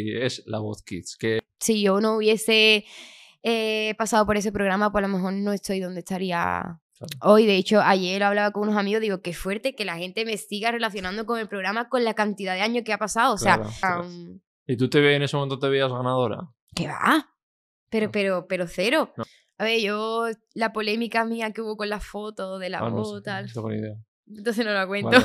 y es La Voz Kids. Que Si yo no hubiese eh, pasado por ese programa, pues a lo mejor no estoy donde estaría hoy. De hecho, ayer hablaba con unos amigos, digo, qué fuerte que la gente me siga relacionando con el programa con la cantidad de años que ha pasado. O sea, Claro, um, ¿Y tú te ve, en ese momento te veías ganadora? ¿qué va? Pero, No. pero, pero cero. No. A ver, yo, la polémica mía que hubo con la foto de la Ah, no voz, sé, tal. no tengo ni idea. Entonces no la cuento. Vale,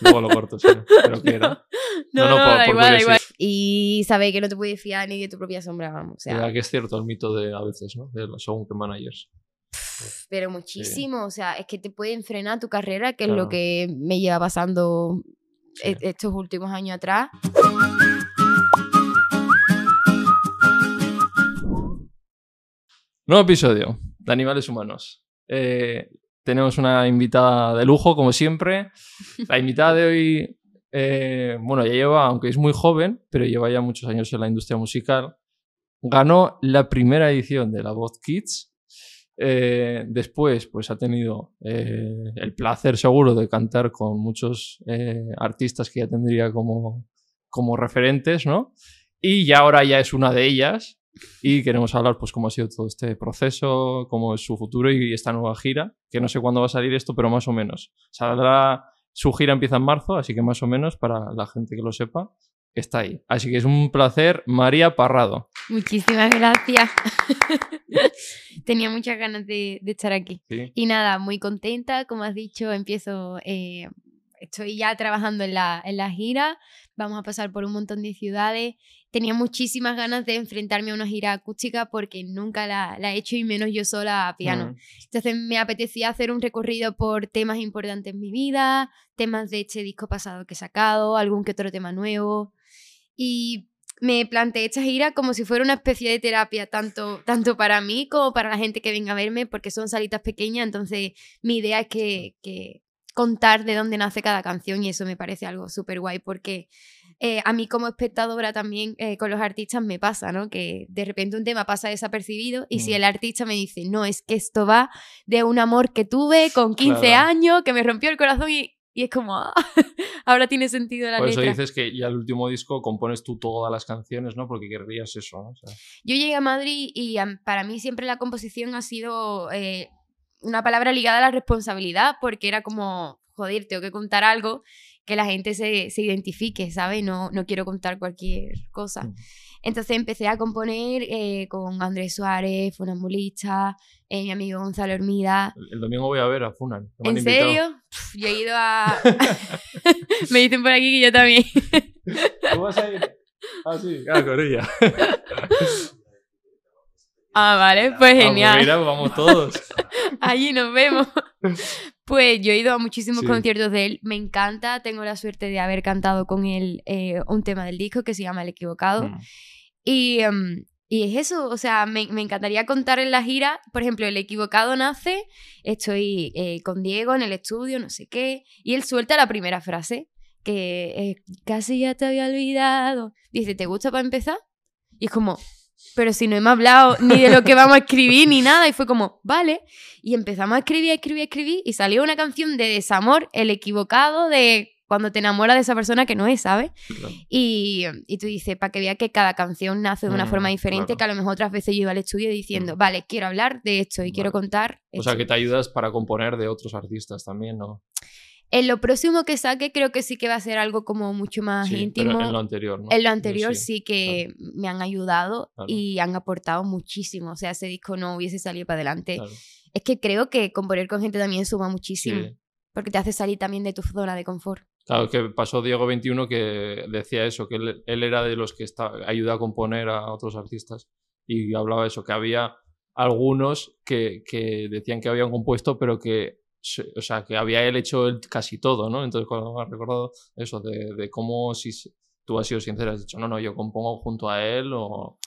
Luego lo corto, sí. ¿Pero qué era? No, No, no, por- da por igual, da curiosidad. igual. Y sabéis que no te puedes fiar ni de tu propia sombra, vamos. O sea, que es cierto el mito de a veces, ¿no? De los según managers. pero muchísimo. O sea, es que te pueden frenar tu carrera, que es lo que me lleva pasando Sí. e- estos últimos años atrás. Nuevo episodio de Animales Humanos. Eh, tenemos una invitada de lujo, como siempre. La invitada de hoy, eh, bueno, ya lleva, aunque es muy joven, pero lleva ya muchos años en la industria musical. Ganó la primera edición de La Voz Kids. Eh, después, pues ha tenido eh, el placer seguro de cantar con muchos artistas que ya tendría como, como referentes, ¿no? Y ya ahora ya es una de ellas y queremos hablar pues cómo ha sido todo este proceso, cómo es su futuro y esta nueva gira, que no sé cuándo va a salir esto, pero más o menos. Saldrá, su gira empieza en marzo, así que más o menos para la gente que lo sepa, está ahí. Así que es un placer, María Parrado. Muchísimas gracias. Tenía muchas ganas de, de estar aquí. ¿sí? Y nada, muy contenta, como has dicho, empiezo, eh, estoy ya trabajando en la, en la gira, vamos a pasar por un montón de ciudades. Tenía muchísimas ganas de enfrentarme a una gira acústica porque nunca la, la he hecho y menos yo sola a piano. Mm, Entonces me apetecía hacer un recorrido por temas importantes en mi vida, temas de este disco pasado que he sacado, algún que otro tema nuevo. Y me planteé esta gira como si fuera una especie de terapia, tanto, tanto para mí como para la gente que venga a verme, porque son salitas pequeñas, entonces mi idea es que, que contar de dónde nace cada canción y eso me parece algo súper guay porque eh, a mí como espectadora también eh, con los artistas me pasa, ¿no? Que de repente un tema pasa desapercibido y si Mm. el artista me dice, no, es que esto va de un amor que tuve con 15 Claro. años, que me rompió el corazón y, y es como, ah, ahora tiene sentido la Por eso letra. dices que ya el último disco compones tú todas las canciones, ¿no? Porque querrías eso, ¿no? O sea, Yo llegué a Madrid y para mí siempre la composición ha sido eh, una palabra ligada a la responsabilidad, porque era como, joder, tengo que contar algo que la gente se, se identifique, ¿sabes? No, no quiero contar cualquier cosa. Mm. Entonces empecé a componer eh, con Andrés Suárez, Funambulista, eh, mi amigo Gonzalo Hermida. el, el domingo voy a ver a Funan. ¿En invitado. serio? Pf, Yo he ido a... Me dicen por aquí que yo también. ¿Tú vas a ir? Ah, sí, ah, Corella. Ah, vale, pues Ah, pues genial. mira, vamos todos. Allí nos vemos. Pues yo he ido a muchísimos Sí. conciertos de él. Me encanta. Tengo la suerte de haber cantado con él eh, un tema del disco que se llama El Equivocado. Mm. Y, em, y es eso. O sea, me, me encantaría contar en la gira. Por ejemplo, El Equivocado nace. Estoy eh, con Diego en el estudio, no sé qué. Y él suelta la primera frase. Que casi ya te había olvidado. Dice, ¿te gusta para empezar? Y es como, pero si no hemos hablado ni de lo que vamos a escribir ni nada. Y fue como, vale. Y empezamos a escribir, a escribir, a escribir. Y salió una canción de desamor, el equivocado de cuando te enamoras de esa persona que no es, ¿sabes? Claro. Y, y tú dices, para que veas que cada canción nace de una Mm, forma diferente, claro. que a lo mejor otras veces yo iba al estudio diciendo, Mm. vale, quiero hablar de esto y quiero contar. O sea, esto". que te ayudas para componer de otros artistas también, ¿no? En lo próximo que saque creo que sí que va a ser algo como mucho más Sí, íntimo. pero en lo anterior, ¿no? En lo anterior Sí. sí, que me han ayudado Claro. y han aportado muchísimo. O sea, ese disco no hubiese salido para adelante. Claro, Es que creo que componer con gente también suma muchísimo. sí. Porque te hace salir también de tu zona de confort. Claro, que pasó Diego 21 que decía eso, que él, él era de los que está, ayuda a componer a otros artistas y hablaba eso, que había algunos que, que decían que habían compuesto, pero que, o sea, que había él hecho el- casi todo, ¿no? Entonces, cuando me has recordado eso, de, de cómo si tú has sido sincera, has dicho, no, no, yo compongo junto a él o...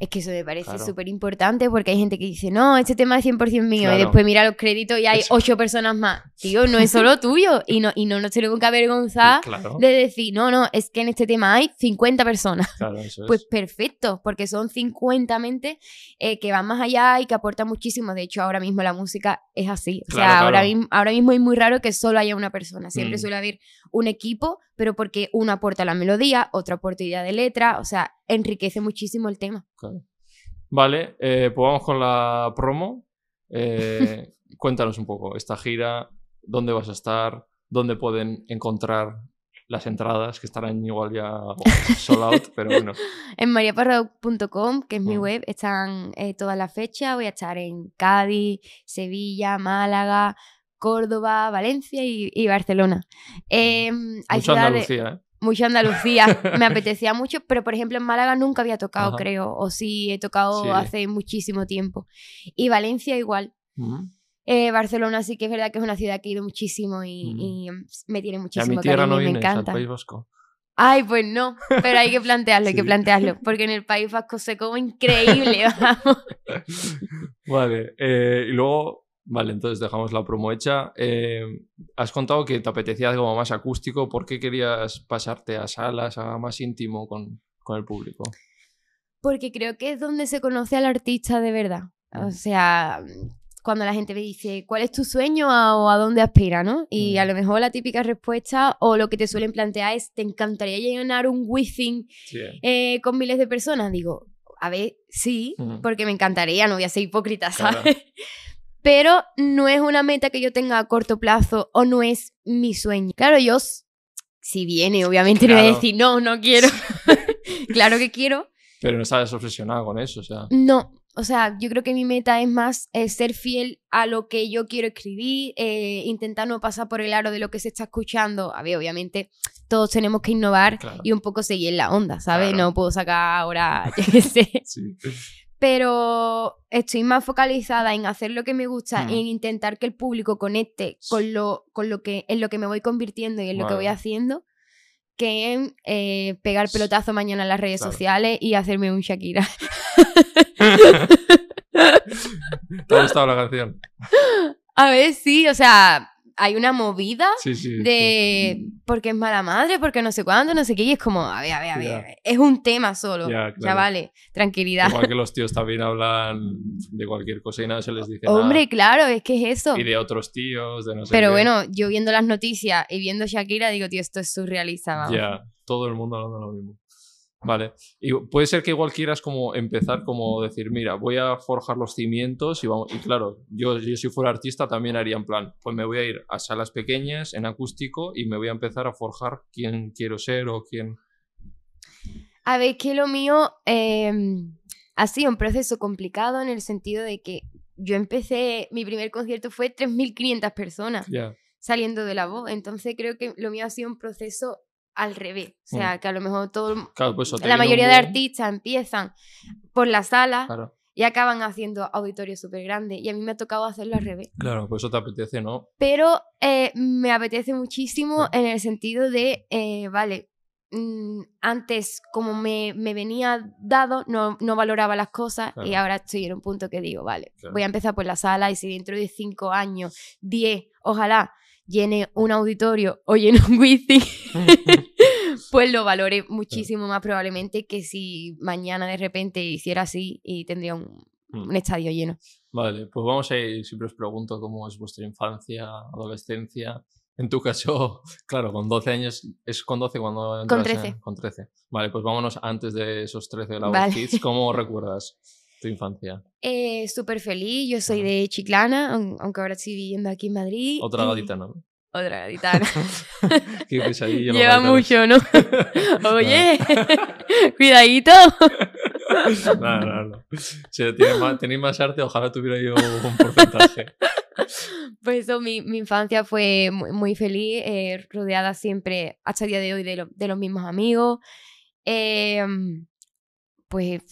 Es que eso me parece Claro. súper importante porque hay gente que dice, no, este tema es 100% mío. Claro. Y después mira los créditos y hay ocho personas más. Tío, no es solo tuyo. Y no, y no nos tenemos que avergonzar Claro, de decir, no, no, es que en este tema hay 50 personas. claro, eso es. Pues perfecto, porque son 50 mentes eh, que van más allá y que aportan muchísimo. De hecho, ahora mismo la música es así. O sea, Ahora, mismo, ahora mismo es muy raro que solo haya una persona. Siempre Mm. suele haber un equipo, pero porque uno aporta la melodía, otro aporta idea de letra. O sea, enriquece muchísimo el tema. Claro. Vale, eh, pues vamos con la promo. Eh, cuéntanos un poco esta gira, dónde vas a estar, dónde pueden encontrar las entradas, que estarán igual ya sold out, pero bueno. En mariaparrado.com, que es mi Mm. web, están eh, todas las fechas. Voy a estar en Cádiz, Sevilla, Málaga, Córdoba, Valencia y, y Barcelona. Hay Mucho ciudades- Andalucía, ¿eh? Mucho Andalucía. Me apetecía mucho, pero por ejemplo en Málaga nunca había tocado, Ajá. creo. O sí, he tocado Sí. hace muchísimo tiempo. Y Valencia igual. Eh, Barcelona sí que es verdad que es una ciudad que he ido muchísimo y, y, me tiene ¿Y a muchísimo mi tierra cariño no y me al encanta. País Vasco? Ay, pues no, pero hay que plantearlo, hay que plantearlo, porque en el País Vasco se come increíble, vamos. Vale, eh, y luego, vale, entonces dejamos la promo hecha. Eh, has contado que te apetecía algo más acústico. ¿Por qué querías pasarte a salas, a más íntimo con, con el público? Porque creo que es donde se conoce al artista de verdad. O Mm. sea, cuando la gente me dice, ¿cuál es tu sueño a- o a dónde aspira, no? Y Mm. a lo mejor la típica respuesta o lo que te suelen plantear es, ¿te encantaría llenar un Within Sí, eh. con miles de personas? Digo, a ver, sí, Ujú. porque me encantaría, no voy a ser hipócrita, Claro. Pero no es una meta que yo tenga a corto plazo o no es mi sueño. Claro, yo, si viene, obviamente no voy a Claro. decir, no, no quiero. claro que quiero. Pero no estás obsesionado con eso, o sea. No, o sea, yo creo que mi meta es más eh, ser fiel a lo que yo quiero escribir, eh, intentar no pasar por el aro de lo que se está escuchando. A ver, obviamente todos tenemos que innovar Claro. y un poco seguir la onda, ¿sabes? Claro. No puedo sacar ahora, yo qué sé. Sí. Pero estoy más focalizada en hacer lo que me gusta, Mm. en intentar que el público conecte con lo, con lo que, en lo que me voy convirtiendo y en lo que voy haciendo, que en eh, pegar pelotazo mañana en las redes Claro. sociales y hacerme un Shakira. ¿Te ha gustado la canción? A ver, sí, o sea, hay una movida Sí, sí. sí. de porque es mala madre, porque no sé cuándo, no sé qué, y es como, a ver, a ver, a ver, Ya. es un tema solo. Ya, claro. Chavales, tranquilidad. Igual que los tíos también hablan de cualquier cosa y nada se les dice nada. Hombre, claro, es que es eso. Y de otros tíos, de no sé Pero qué. bueno, yo viendo las noticias y viendo Shakira, digo, tío, esto es surrealista. Ya, todo el mundo hablando lo mismo. Vale. Y puede ser que igual quieras como empezar como decir, mira, voy a forjar los cimientos y vamos. Y claro, yo, yo si fuera artista también haría en plan, pues me voy a ir a salas pequeñas en acústico y me voy a empezar a forjar quién quiero ser o quién. A ver, que lo mío eh, ha sido un proceso complicado en el sentido de que yo empecé, mi primer concierto fue 3.500 personas Ya. saliendo de la voz, entonces creo que lo mío ha sido un proceso al revés, o sea, que a lo mejor todo, Claro, pues la mayoría de artistas empiezan por la sala Claro, y acaban haciendo auditorios súper grandes y a mí me ha tocado hacerlo al revés. claro, pues eso te apetece, ¿no? Pero eh, me apetece muchísimo Claro. en el sentido de, eh, vale, mm, antes como me, me venía dado, no, no valoraba las cosas y ahora estoy en un punto que digo, vale, Claro. voy a empezar por la sala y si dentro de cinco años, diez, ojalá llene un auditorio o llene un wifi, pues lo valore muchísimo más probablemente que si mañana de repente hiciera así y tendría un, Mm. un estadio lleno. Vale, pues vamos a ir, siempre os pregunto cómo es vuestra infancia, adolescencia. En tu caso, claro, con 12 años, ¿es con 12 cuando Con entras en- 13. con 13. Vale, pues vámonos antes de esos 13 de la Vale. Kids. ¿Cómo recuerdas tu infancia? Eh, Súper feliz, yo soy de Chiclana, aun- aunque ahora estoy viviendo aquí en Madrid. Otra gaditana, ¿no? Otra gaditana. Qué pesadilla Lleva mucho, ¿no? Oye, cuidadito. No, no, no. Si más- tenéis más arte, ojalá tuviera yo un porcentaje. Pues eso, mi, mi infancia fue muy, muy feliz, eh, rodeada siempre, hasta el día de hoy, de, lo- de los mismos amigos. Eh, pues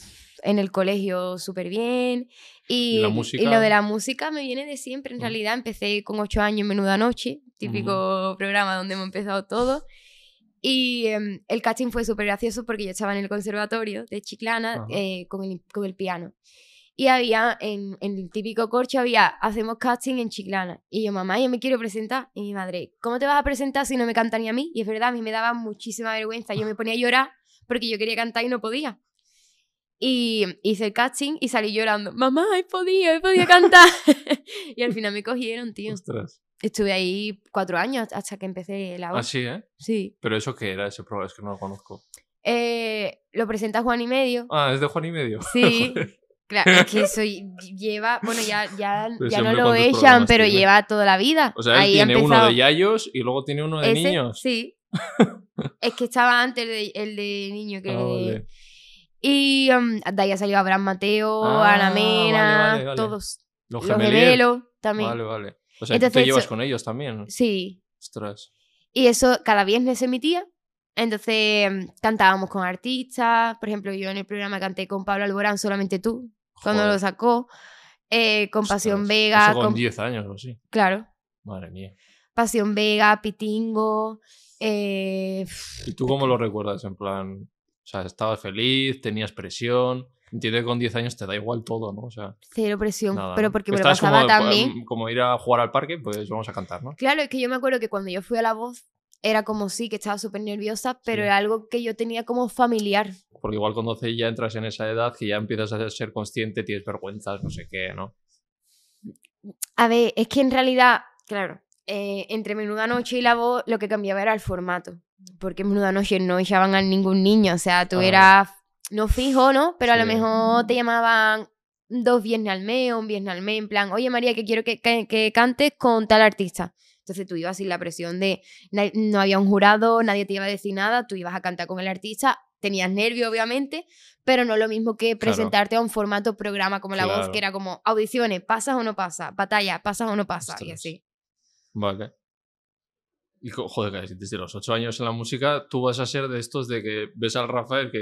en el colegio súper bien. Y, ¿Y lo de la música me viene de siempre. En Mm. realidad empecé con ocho años en Menuda Noche, típico programa donde hemos empezado todo. Y em, el casting fue súper gracioso porque yo estaba en el conservatorio de Chiclana eh, con, el, con el piano. Y había, en, en el típico corcho, había, hacemos casting en Chiclana. Y yo, mamá, yo me quiero presentar. Y mi madre, ¿cómo te vas a presentar si no me canta ni a mí? Y es verdad, a mí me daba muchísima vergüenza. Yo me ponía a llorar porque yo quería cantar y no podía. Y hice el casting y salí llorando. Mamá, he podido, he podido cantar. y al final me cogieron, tío. Ostras. Estuve ahí cuatro años hasta que empecé la voz. Así, ¿eh? Sí. Pero eso qué era ese programa, es que no lo conozco. eh, lo presenta Juan y Medio. Ah, es de Juan y medio. Sí. Claro, es que eso lleva, bueno, ya, ya, ya no lo ¿cuántos echan, pero tiene? lleva toda la vida. O sea, él Ahí tiene uno de Yayos y luego tiene uno de Ese, niños. Sí. es que estaba antes el de, el de niño que... Ah, vale. Y um, de ahí ha salido Abraham Mateo, Ah, Ana Mena, vale, vale, vale. todos. Los gemelos también. Vale, vale. O sea, tú Entonces, te llevas con ellos también. Sí. Ostras. Y eso cada viernes se emitía. Entonces mm, cantábamos con artistas. Por ejemplo, yo en el programa canté con Pablo Alborán, solamente tú, cuando Joder, lo sacó. Eh, con Pasión. Vega. Eso con con- 10 años o así. Claro. Madre mía. Pasión Vega, Pitingo. eh, ¿Y tú cómo lo recuerdas? En plan, sea, estabas feliz, tenías presión. Entiendo que con 10 años te da igual todo, ¿no? O sea, cero presión. nada. pero porque me lo pasaba como, tan bien. em, como ir a jugar al parque, pues vamos a cantar, ¿no? Claro, es que yo me acuerdo que cuando yo fui a La Voz, era como sí, que estaba súper nerviosa, pero Sí. era algo que yo tenía como familiar. Porque igual cuando ya entras en esa edad que ya empiezas a ser consciente, tienes vergüenzas, no sé qué, ¿no? A ver, es que en realidad, claro, eh, entre Menuda Noche y La Voz lo que cambiaba era el formato. Porque en Menuda Noche no echaban a ningún niño, o sea, tú Ah. eras no fijo, ¿no? Pero a lo mejor te llamaban dos viernes al mes un viernes al mes, en plan, oye María, que quiero que, que- que cantes con tal artista. Entonces tú ibas sin la presión de no había un jurado, nadie te iba a decir nada, tú ibas a cantar con el artista, tenías nervio obviamente, pero no lo mismo que Claro. presentarte a un formato programa como La Voz, que era como audiciones, pasas o no pasas, batalla, pasas o no pasas, y así. Vale. Y joder, que desde los 8 años en la música, tú vas a ser de estos de que ves al Rafael que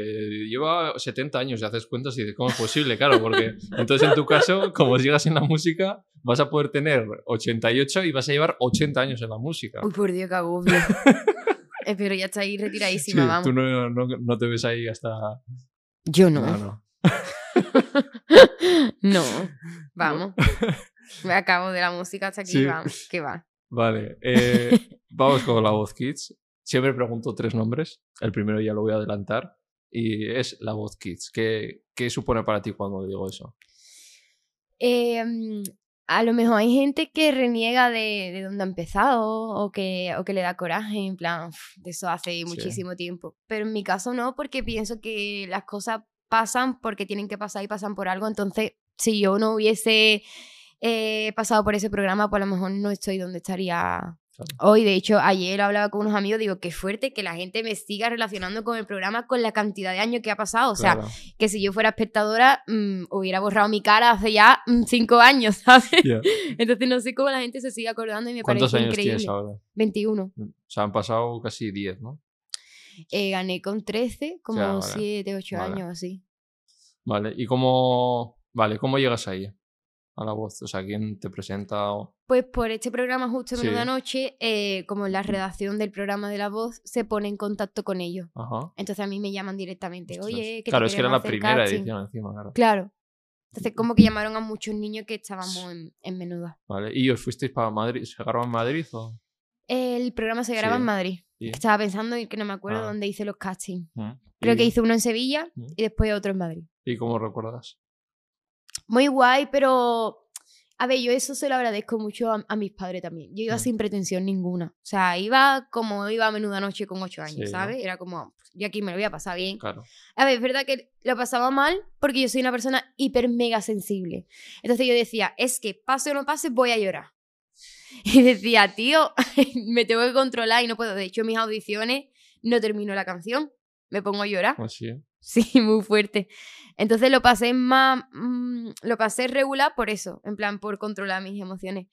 lleva 70 años y haces cuentas y dices, ¿cómo es posible? Claro, porque entonces en tu caso, como sigas en la música, vas a poder tener 88 y vas a llevar 80 años en la música. Uy, por Dios, qué agobio. Eh, pero ya está ahí Sí, retiradísima, vamos. tú no, no, no te ves ahí hasta... Yo No, no. no. No, vamos. Me acabo de la música hasta aquí, Sí. vamos. ¿Qué va? Vale, eh, vamos con la voz Kids. Siempre pregunto tres nombres. El primero ya lo voy a adelantar. Y es la voz Kids. ¿Qué, qué supone para ti cuando digo eso? Eh, a lo mejor hay gente que reniega de, de dónde ha empezado o que, o que le da coraje, en plan, "Uf, de eso hace muchísimo tiempo. Pero en mi caso no, porque pienso que las cosas pasan porque tienen que pasar y pasan por algo. Entonces, si yo no hubiese eh, pasado por ese programa, pues a lo mejor no estoy donde estaría hoy. De hecho, ayer hablaba con unos amigos, digo, qué fuerte que la gente me siga relacionando con el programa con la cantidad de años que ha pasado. O sea, Claro. que si yo fuera espectadora, mm, hubiera borrado mi cara hace ya mm, cinco años, ¿sabes? Entonces no sé cómo la gente se sigue acordando y me ¿Cuántos parece años increíble. tienes ahora? 21. O sea, han pasado casi 10, ¿no? Eh, gané con 13, como Ya, vale. 7, 8 Vale. años así. Vale, ¿y cómo, vale, cómo llegas ahí? A la voz. O sea, ¿quién te presenta? o- Pues por este programa justo Sí. Menuda Noche, eh, como la redacción del programa de La Voz se pone en contacto con ellos. Ajá. Entonces a mí me llaman directamente. Ostras. Oye, que te Claro, es que era la primera casting". edición encima, claro. Claro. Entonces como que llamaron a muchos niños que estábamos en, en Menuda. Vale, ¿y os fuisteis para Madrid? ¿Se agarraron en Madrid o...? El programa se graba Sí. en Madrid. Sí. Estaba pensando y que no me acuerdo Ah. dónde hice los castings. Mm. Creo ¿Y- que hice uno en Sevilla Mm. y después otro en Madrid. ¿Y cómo recuerdas? Muy guay, pero... A ver, yo eso se lo agradezco mucho a, a mis padres también. Yo iba Mm. sin pretensión ninguna. O sea, iba como iba a menuda noche con ocho años, Sí, ¿no? ¿sabes? Era como, "Pues, yo aquí me lo voy a pasar bien. Claro. A ver, es verdad que lo pasaba mal porque yo soy una persona hiper mega sensible. Entonces yo decía, es que pase o no pase, voy a llorar. Y decía, tío, me tengo que controlar y no puedo. De hecho, mis audiciones no termino la canción. Me pongo a llorar. Así, ¿eh? Sí, muy fuerte. Entonces lo pasé más, mm, lo pasé regular por eso, en plan, por controlar mis emociones.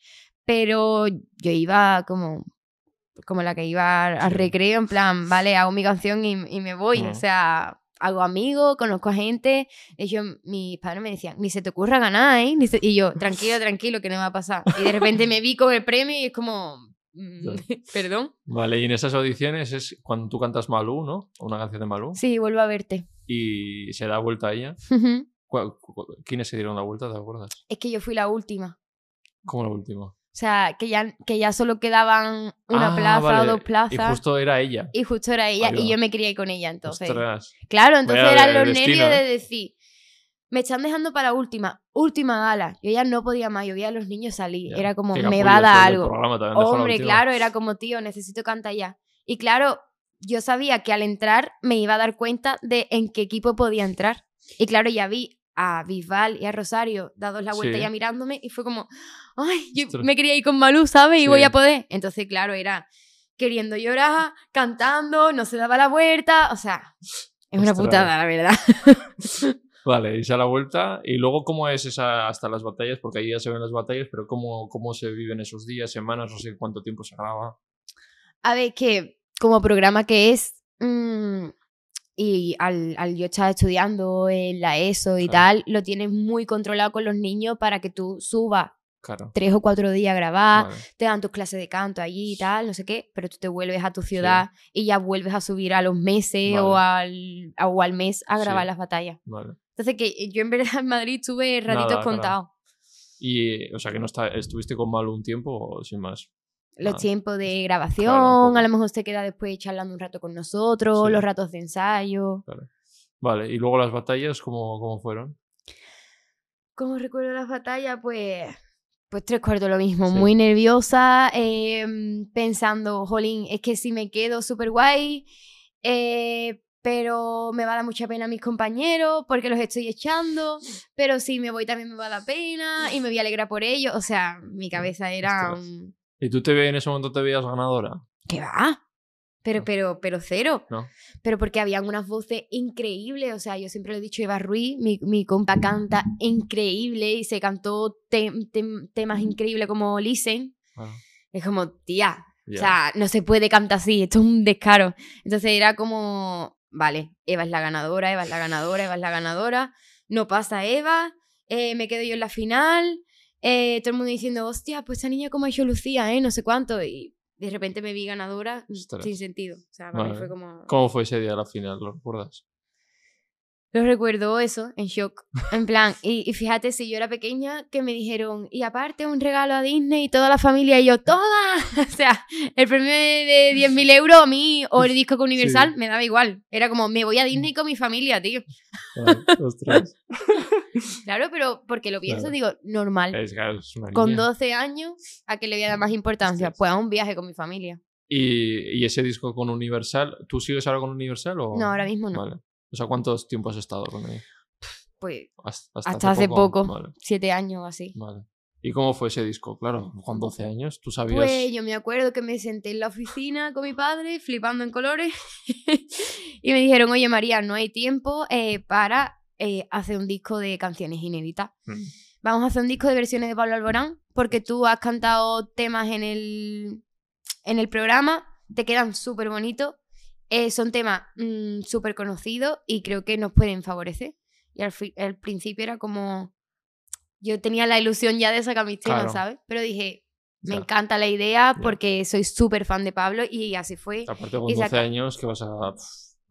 Pero yo iba como, como la que iba al Sí. recreo, en plan, vale, hago mi canción y, y me voy. O Ujú. sea, hago amigos, conozco a gente. De hecho, mis padres me decían, ni se te ocurra ganar, ¿eh? Ni se-". Y yo, tranquilo, tranquilo, que no va a pasar. Y de repente me vi con el premio y es como, mm. perdón. Vale, y en esas audiciones es cuando tú cantas Malú, ¿no? Una canción de Malú. Sí, vuelvo a verte. Y se da vuelta a ella. ¿Cuál- cu- ¿Quiénes se dieron la vuelta, te acuerdas? es que yo fui la última. Como la última. O sea, que ya, que ya solo quedaban una Ah, plaza vale. o dos plazas. Y justo era ella. Y justo era ella Ahí y va. yo me crié con ella entonces. Ostras. Claro, entonces Vaya eran los nervios ¿eh? de decir, me están dejando para última, última gala. Yo ya no podía más, yo veía a los niños salir. Era como, me va a dar algo. Hombre, claro, era como, tío, necesito cantar ya. Y claro, yo sabía que al entrar me iba a dar cuenta de en qué equipo podía entrar. Y claro, ya vi a Bisbal y a Rosario dados la vuelta Sí. ya mirándome y fue como, ay, yo me quería ir con Malú, ¿sabes? Y voy a poder. Entonces, claro, era queriendo llorar, cantando, no se daba la vuelta, o sea, es una putada, la verdad. Vale, y a la vuelta. Y luego, ¿cómo es esa hasta las batallas? Porque ahí ya se ven las batallas, pero ¿cómo, cómo se viven esos días, semanas? No sé cuánto tiempo se graba. A ver, que como programa que es, mm, y al, al yo estar estudiando en la ESO y tal, lo tienes muy controlado con los niños para que tú subas Claro. tres o cuatro días a grabar, Vale. te dan tus clases de canto allí y tal, no sé qué, pero tú te vuelves a tu ciudad y ya vuelves a subir a los meses o, al, o al mes a grabar Sí. las batallas. vale. Entonces que yo en verdad en Madrid tuve ratitos contados. Y, o sea, que no está, estuviste con Malu un tiempo o sin más. Los Ah, tiempos de grabación, a lo mejor se queda después charlando un rato con nosotros, Sí. los ratos de ensayo. Vale, y luego las batallas, ¿cómo, cómo fueron? ¿Cómo recuerdo las batallas? Pues, pues tres cuartos lo mismo, Sí. muy nerviosa, em, pensando, jolín, es que si me quedo súper guay, eh, pero me va a dar mucha pena a mis compañeros porque los estoy echando, pero si me voy también me va a dar pena y me voy a alegrar por ellos. O sea, mi cabeza era un... ¿Y tú te ve en ese momento te veías ganadora? ¿Qué va? Pero, No. pero, pero cero. ¿No? Pero porque habían unas voces increíbles. O sea, yo siempre le he dicho Eva Ruiz, mi, mi compa canta increíble y se cantó tem- tem- temas increíbles como Listen. Ah, Es como, tía, o sea, no se puede cantar así, esto es un descaro. Entonces era como, vale, Eva es la ganadora, Eva es la ganadora, Eva es la ganadora. No pasa Eva, eh, me quedo yo en la final. eh, todo el mundo diciendo, hostia, pues esa niña como ha hecho Lucía, ¿eh? No sé cuánto. Y de repente me vi ganadora Ostras. sin sentido. O sea, para mí Vale. fue como... ¿Cómo fue ese día a la final? ¿Lo recuerdas? Lo recuerdo eso, en shock. En plan, y, y fíjate, si yo era pequeña, que me dijeron, y aparte un regalo a Disney y toda la familia, y yo, ¡toma! O sea, el premio de, de 10.000 euros a mí, o el disco con Universal, Sí. me daba igual. Era como, me voy a Disney con mi familia, tío. Ostras. Claro, pero porque lo pienso, Claro. digo, normal. Es, es una Con niña. 12 años, ¿a qué le voy a dar más importancia? Pues a un viaje con mi familia. ¿Y, y ese disco con Universal, ¿tú sigues ahora con Universal o...? No, ahora mismo no. Vale. O sea, ¿cuántos tiempo has estado con él? Pues Hasta, hasta hasta hace poco, Vale, siete años o así. vale. ¿Y cómo fue ese disco? Claro, con 12 años, tú sabías... Pues yo me acuerdo que me senté en la oficina con mi padre, flipando en colores, y me dijeron, oye María, no hay tiempo eh, para eh, hacer un disco de canciones inéditas. Mm. Vamos a hacer un disco de versiones de Pablo Alborán, porque tú has cantado temas en el, en el programa, te quedan súper bonitos, eh, son temas mm, súper conocidos y creo que nos pueden favorecer. Y al, principio era como... Yo tenía la ilusión ya de sacar mis temas, Claro. ¿sabes? Pero dije, me encanta la idea porque soy súper fan de Pablo y así fue. Aparte con y 12 saca- años, que vas a,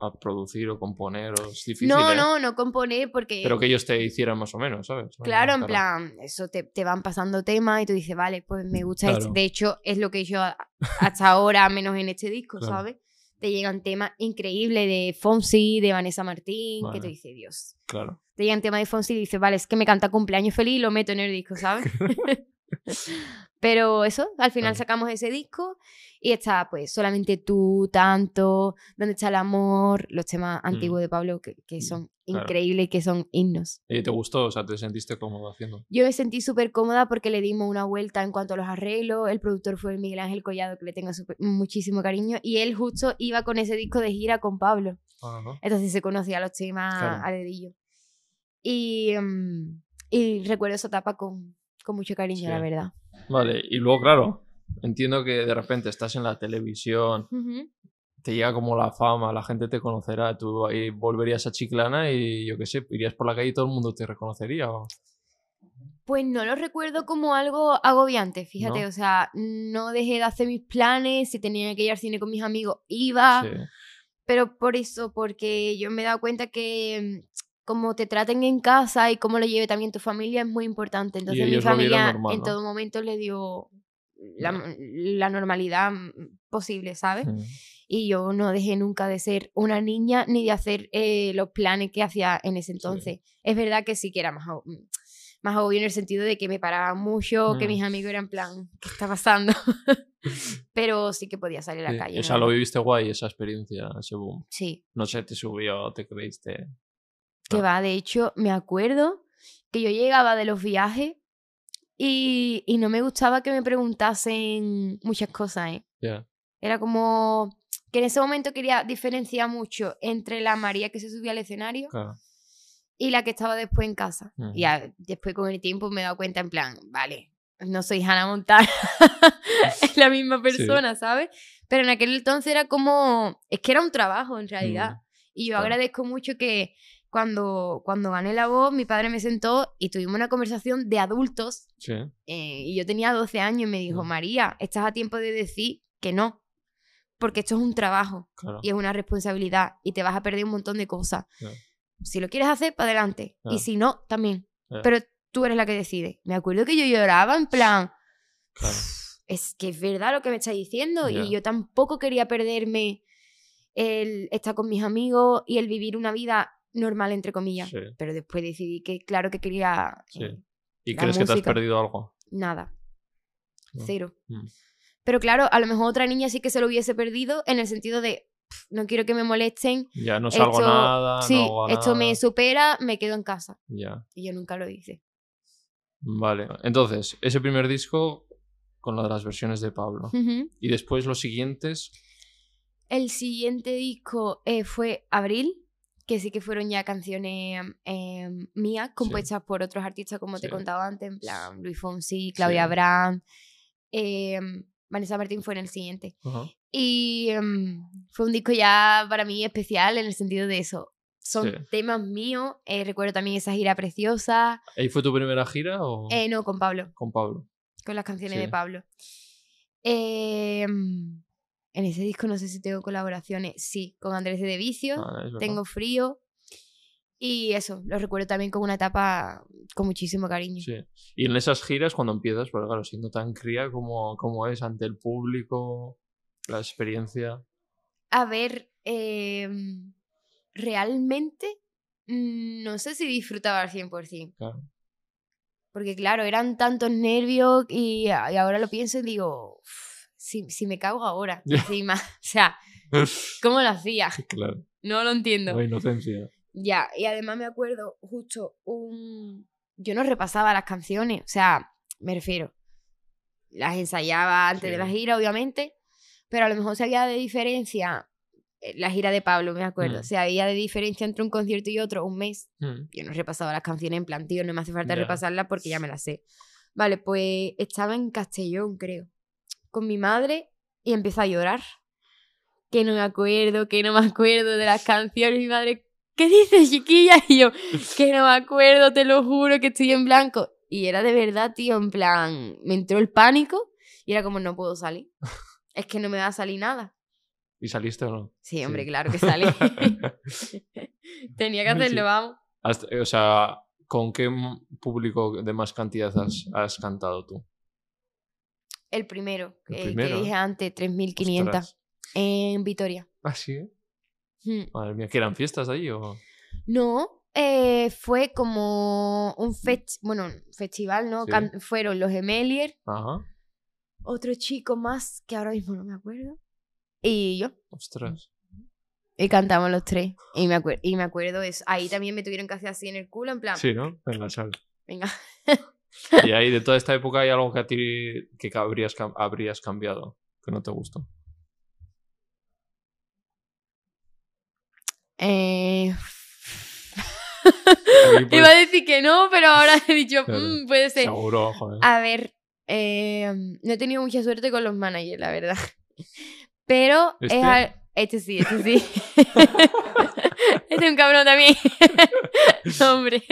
a producir o componer? O es difícil, No, ¿eh? no, no componer porque... Pero que ellos te hicieran más o menos, ¿sabes? Claro, en plan, eso te, te van pasando temas y tú dices, vale, pues me gusta este. Claro. De hecho, es lo que a- hasta ahora, menos en este disco, Claro. ¿sabes? Te llegan temas increíbles de Fonsi, de Vanessa Martín, que tú dices, Dios. Claro. Te llegan temas de Fonsi y dices, vale, es que me canta cumpleaños feliz y lo meto en el disco, ¿sabes? Pero eso, al final sacamos ese disco y está, pues, solamente tú, tanto, ¿Dónde está el amor? Los temas antiguos de Pablo que, que son Mm. claro. increíbles que son himnos. ¿Y te gustó? O sea, ¿te sentiste cómodo haciendo? Yo me sentí súper cómoda porque le dimos una vuelta en cuanto a los arreglos. El productor fue el Miguel Ángel Collado, que le tengo súper- muchísimo cariño. Y él justo iba con ese disco de gira con Pablo. Ajá. Entonces se conocía los temas Claro. a dedillo. Y, mm, y recuerdo esa etapa con, con mucho cariño, Sí. la verdad. Vale, y luego, claro, entiendo que de repente estás en la televisión, te llega como la fama, la gente te conocerá, tú ahí volverías a Chiclana y yo qué sé, irías por la calle y todo el mundo te reconocería. o- Pues no lo recuerdo como algo agobiante, fíjate. ¿No? O sea, no dejé de hacer mis planes. Si tenía que ir al cine con mis amigos, iba. Sí, pero por eso, porque yo me he dado cuenta que como te traten en casa y cómo lo lleve también tu familia es muy importante. Entonces mi familia normal, en ¿no? todo momento le dio la, Ya. la normalidad mm, posible, ¿sabes? Mm. Y yo no dejé nunca de ser una niña ni de hacer eh, los planes que hacía en ese entonces. Es verdad que sí que era más, o- mm, más obvio en el sentido de que me paraban mucho, que Mm. mis amigos eran en plan, ¿qué está pasando? Pero sí que podía salir a Sí, la calle. Esa ¿no? lo viviste guay, esa experiencia, ese boom. Sí, No sé, te subió, te creíste. Que va. De hecho, me acuerdo que yo llegaba de los viajes y, y no me gustaba que me preguntasen muchas cosas, ¿eh? Ya. Era como que en ese momento quería diferenciar mucho entre la María que se subía al escenario y la que estaba después en casa. Y a- después con el tiempo me he dado cuenta en plan, vale, no soy Hannah Montana, es la misma persona, ¿sabes? Pero en aquel entonces era como, es que era un trabajo en realidad. Y yo claro. agradezco mucho que cuando, cuando gané la voz, mi padre me sentó y tuvimos una conversación de adultos Sí. eh, y yo tenía 12 años y me dijo, Mm. María, estás a tiempo de decir que no, porque esto es un trabajo Claro. y es una responsabilidad y te vas a perder un montón de cosas. Claro. Si lo quieres hacer, para adelante. Claro. Y si no, también. Pero tú eres la que decide. Me acuerdo que yo lloraba en plan, es que es verdad lo que me está diciendo y yo tampoco quería perderme el estar con mis amigos y el vivir una vida normal, entre comillas. Sí. Pero después decidí que claro que quería Sí. eh, ¿Y crees que te has perdido algo? nada. No. Cero. Mm. Pero claro, a lo mejor otra niña sí que se lo hubiese perdido en el sentido de "Pf, no quiero que me molesten. Ya no salgo Esto- nada, sí, no hago esto me supera, me quedo en casa. Ya. Y yo nunca lo hice. Vale. Entonces, ese primer disco con lo de las versiones de Pablo. Y después los siguientes. El siguiente disco eh, fue Abril, que sí que fueron ya canciones eh, mías, compuestas por otros artistas, como te Sí. contaba antes, en plan Luis Fonsi, Claudia Sí. Brand, eh, Vanessa Martín fue en el siguiente. Y em, fue un disco ya para mí especial en el sentido de eso. Son temas míos. eh, recuerdo también esa gira preciosa. ¿Ahí fue tu primera gira o Eh, no, con Pablo, con Pablo? con las canciones de Pablo. Em, en ese disco no sé si tengo colaboraciones. Sí, con Andrés de Vicio. Ah, tengo frío. Y eso, lo recuerdo también con una etapa con muchísimo cariño. Sí. Y en esas giras, cuando empiezas, porque claro, siendo tan cría como, como es ante el público, la experiencia. A ver, em, realmente mm, no sé si disfrutaba al 100%. Claro. Porque claro, eran tantos nervios y, y ahora lo pienso y digo, "Uf, si, si me cago ahora, encima. O sea, ¿cómo lo hacía? claro. No lo entiendo. La inocencia. Ya, y además me acuerdo justo un... Yo no repasaba las canciones, o sea, me refiero, las ensayaba antes de la gira, obviamente, pero a lo mejor se había de diferencia, eh, la gira de Pablo, me acuerdo, Mm. se había de diferencia entre un concierto y otro, un mes. Mm. Yo no repasaba las canciones en plan, tío, no me hace falta repasarlas porque ya me las sé. Vale, pues estaba en Castellón, creo, con mi madre y empezó a llorar. Que no me acuerdo, que no me acuerdo de las canciones. Mi madre, ¿qué dices, chiquilla? Y yo, que no me acuerdo, te lo juro, que estoy en blanco. Y era de verdad, tío, en plan, me entró el pánico y era como, no puedo salir. Es que no me va a salir nada. ¿Y saliste o no? Sí, hombre, Sí. claro que salí. Tenía que hacerlo, vamos. O sea, ¿con qué público de más cantidad has, has cantado tú? El primero, El eh, primero, que dije antes, 3.500 Ostras. en Vitoria. Ah, sí. ¿eh? Hmm. Madre mía, ¿que eran fiestas ahí o...? No, eh, fue como un fest bueno, festival, ¿no? Sí. Fueron los Emelier, Ajá. otro chico más que ahora mismo no me acuerdo, y yo. Ostras. Y cantamos los tres. Y me, acuer- y me acuerdo eso. Ahí también me tuvieron que hacer así en el culo, en plan, Sí, ¿no? En la sala. venga. Y ahí de toda esta época hay algo que a ti que habrías, habrías cambiado, que no te gustó. Eh... Pues, Iba a decir que no, pero ahora he dicho, Claro. "Mm, puede ser. Seguro, joder. A ver, eh, no he tenido mucha suerte con los managers, la verdad. Pero ¿Este? es al- Este sí, este sí. este es un cabrón también. Hombre,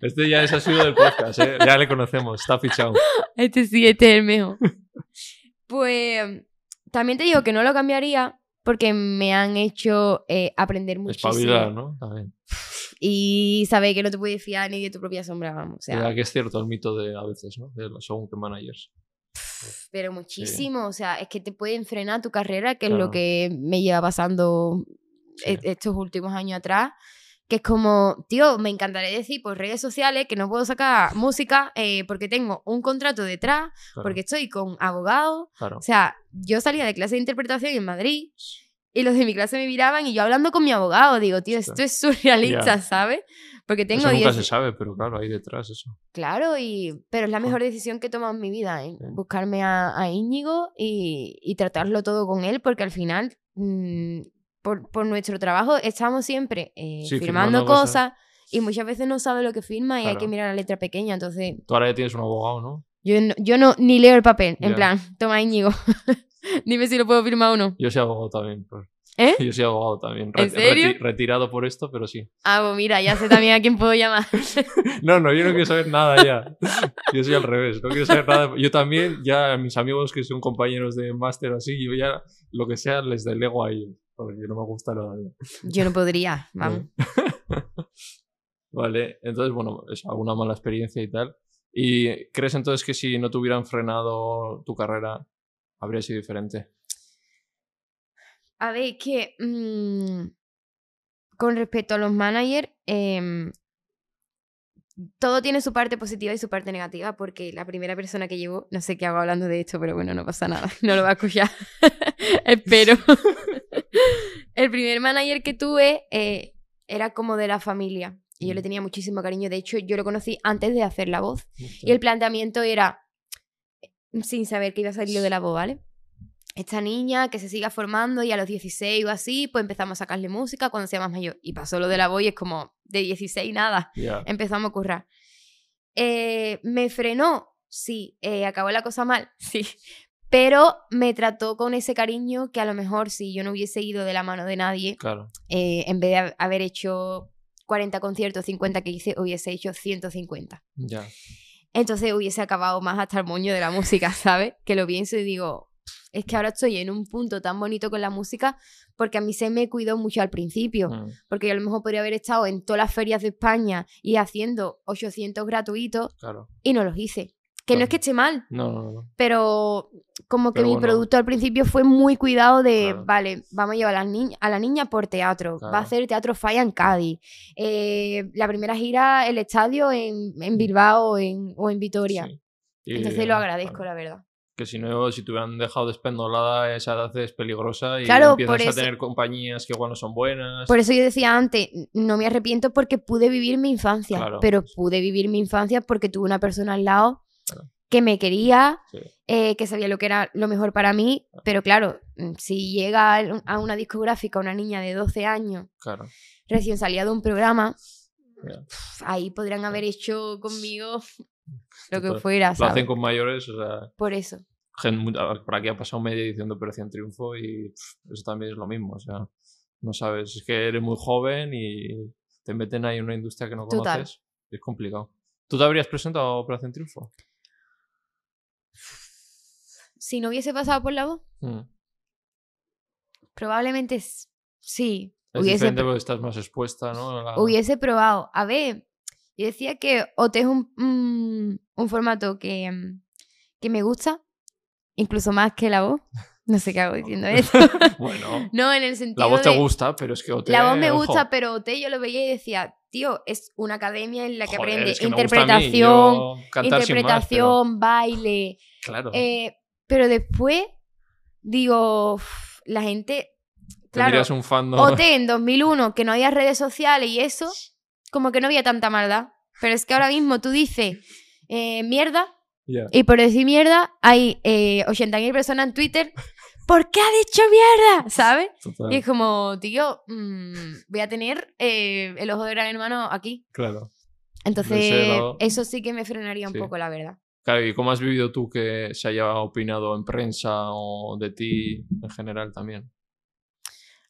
Este ya es ha sido del podcast, ¿eh? Ya le conocemos, está fichado. este sí, este es el mejor. Pues también te digo que no lo cambiaría porque me han hecho eh, aprender muchísimo. Espabilar, ¿no? También. Y saber que no te puedes fiar ni de tu propia sombra, vamos. O sea, que es cierto el mito de a veces, ¿no? De los según qué managers. pero muchísimo. O sea, es que te pueden frenar tu carrera, que es Claro. lo que me lleva pasando Sí. e- estos últimos años atrás. Que es como, tío, me encantaría decir por redes sociales que no puedo sacar música eh, porque tengo un contrato detrás, Claro, porque estoy con abogados. claro. O sea, yo salía de clase de interpretación en Madrid y los de mi clase me miraban y yo hablando con mi abogado, digo, tío, esto es surrealista, Ya. ¿sabes? Porque tengo eso nunca 10 se sabe, pero claro, ahí detrás eso. Claro, y... pero es la mejor decisión que he tomado en mi vida, ¿eh? Buscarme a, a Íñigo y, y tratarlo todo con él, porque al final, mm, por, por nuestro trabajo, estamos siempre eh, Sí, firmando firmando cosas. cosas y muchas veces no sabe lo que firma y hay que mirar la letra pequeña, entonces Tú ahora ya tienes un abogado, ¿no? yo no, yo no ni leo el papel, en plan, toma Íñigo, dime si lo puedo firmar o no. Yo soy abogado también. ¿Eh? Yo soy abogado también. ¿En serio? retirado por esto, pero sí. Ah, pues mira, ya sé también a quién puedo llamar. No, no, yo no quiero saber nada ya. Yo soy al revés, no quiero saber nada. Yo también, ya mis amigos que son compañeros de máster o así, yo ya lo que sea les delego a ellos. Porque no me gusta nada. Yo no podría, vamos. Vale, entonces, bueno, es alguna mala experiencia y tal. ¿Y crees entonces que si no te hubieran frenado tu carrera, habría sido diferente? A ver, que mm, con respecto a los managers, em, todo tiene su parte positiva y su parte negativa, porque la primera persona que llevo, no sé qué hago hablando de esto, pero bueno, no pasa nada, no lo va a escuchar. Espero. El primer manager que tuve eh, era como de la familia y yo le tenía muchísimo cariño. De hecho, yo lo conocí antes de hacer la voz. Y el planteamiento era, sin saber que iba a salir lo de la voz, ¿vale? Esta niña que se siga formando y a los 16 o así, pues empezamos a sacarle música cuando sea más mayor. Y pasó lo de la voz y es como, de 16 nada, empezamos a currar. Eh, ¿Me frenó? Sí. Eh, ¿Acabó la cosa mal? Sí. Pero me trató con ese cariño que a lo mejor si yo no hubiese ido de la mano de nadie, claro. eh, en vez de ha- haber hecho 40 conciertos, 50 que hice, hubiese hecho 150. Ya. Entonces hubiese acabado más hasta el moño de la música, ¿sabes? Que lo pienso y digo, es que ahora estoy en un punto tan bonito con la música porque a mí se me cuidó mucho al principio. Mm, Porque yo a lo mejor podría haber estado en todas las ferias de España y haciendo 800 gratuitos claro. y no los hice. Que no es que esté mal, No, no, no. pero como que Pero mi bueno. producto al principio fue muy cuidado de, Claro. vale, vamos a llevar a la, niña, a la niña por teatro, va a hacer teatro falla en Cádiz, Eh, la primera gira, el estadio en, en Bilbao o en, o en Vitoria. Sí. Y, Entonces lo agradezco, claro. la verdad. Que si no, si te hubieran dejado despendolada esa edad es peligrosa y empiezas por a tener compañías que igual no son buenas. Por eso yo decía antes, no me arrepiento porque pude vivir mi infancia, Claro. pero pude vivir mi infancia porque tuve una persona al lado. Que me quería, Sí. eh, que sabía lo que era lo mejor para mí, pero claro, mm, si llega a una discográfica una niña de 12 años Claro. recién salía de un programa, pf, ahí podrían haber hecho conmigo lo que fuera, Lo hacen con mayores, o sea, Por eso. por aquí ha pasado media edición de Operación Triunfo y eso también es lo mismo, o sea, no sabes, es que eres muy joven y te meten ahí en una industria que no Total. conoces, es complicado. ¿Tú te habrías presentado a Operación Triunfo? Si no hubiese pasado por la voz, Mm. probablemente sí. Es Hubiese, diferente porque estás más expuesta, ¿no? La- hubiese probado. A ver, yo decía que OT es un, un, un formato que, mm, que me gusta, incluso más que la voz. No sé qué hago diciendo eso. bueno, no, en el sentido la voz te de- gusta, pero es que OT, La voz me ojo, gusta, pero OT yo lo veía y decía, tío, es una academia en la que joder, aprende es que mí, interpretación, más, pero- interpretación, baile. claro, eh, pero después digo, la gente, claro, tendrías un fandom. OT en 2001, que no había redes sociales y eso, como que no había tanta maldad. Pero es que ahora mismo tú dices eh, mierda y por decir mierda hay eh, 80.000 personas en Twitter. ¿Por qué ha dicho mierda? ¿Sabes? total, Y es como, tío, mm, voy a tener eh, el ojo de gran hermano aquí. claro. Entonces, eso sí que me frenaría un Sí. poco, la verdad. Claro, ¿y cómo has vivido tú que se haya opinado en prensa o de ti en general también?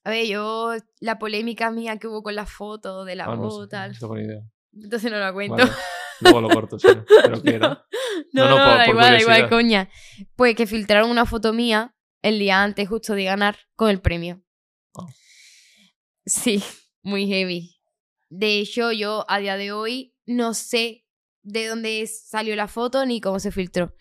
A ver, yo, la polémica mía que hubo con la foto de la Ah, no tal. no tengo ni idea. Entonces no la cuento. Vale, Luego lo corto, sí. Pero que era. No, No, no, no, por- da por igual, da igual, coña. Pues que filtraron una foto mía el día antes justo de ganar con el premio. Oh. Sí, muy heavy. De hecho, yo a día de hoy no sé de dónde salió la foto ni cómo se filtró.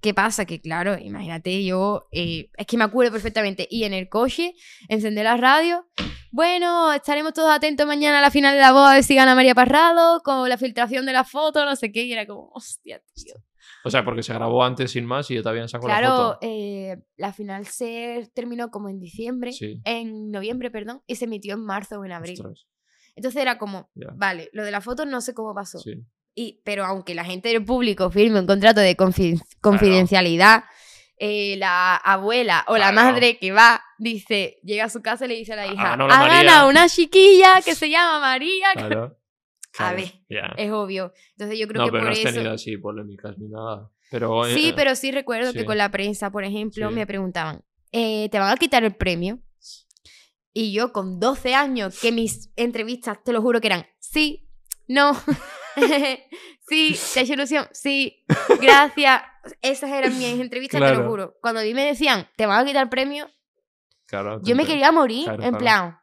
¿Qué pasa? Que claro, imagínate, yo eh, es que me acuerdo perfectamente. Y en el coche, encendé la radio. Bueno, estaremos todos atentos mañana a la final de la boda de si gana María Parrado, con la filtración de la foto, no sé qué. Y era como, hostia, tío. O sea, porque se grabó antes sin más y yo todavía sacó Claro, la foto. eh, la final se terminó como en diciembre, Sí. en noviembre, perdón, y se emitió en marzo o en abril. Ostras, Entonces era como, vale, lo de la foto no sé cómo pasó. sí. Y, pero aunque la gente del público firme un contrato de confi- confidencialidad, eh, la abuela o la Claro. madre que va, dice, llega a su casa y le dice a la hija, ganado la ha María". ganado una chiquilla que se llama María. Claro. A ver. Es obvio. Entonces yo creo No, que pero por no has eso... tenido así polémicas ni nada. Pero, Sí, eh, pero sí recuerdo que con la prensa, por ejemplo, Sí. me preguntaban, eh, ¿te van a quitar el premio? Y yo con 12 años, que mis entrevistas, te lo juro que eran, sí, no, sí, te ha hecho ilusión, sí, gracias. Esas eran mis entrevistas, te Claro. lo juro. Cuando a mí me decían, ¿te van a quitar el premio? claro, Yo me te- quería morir, Claro, en plan,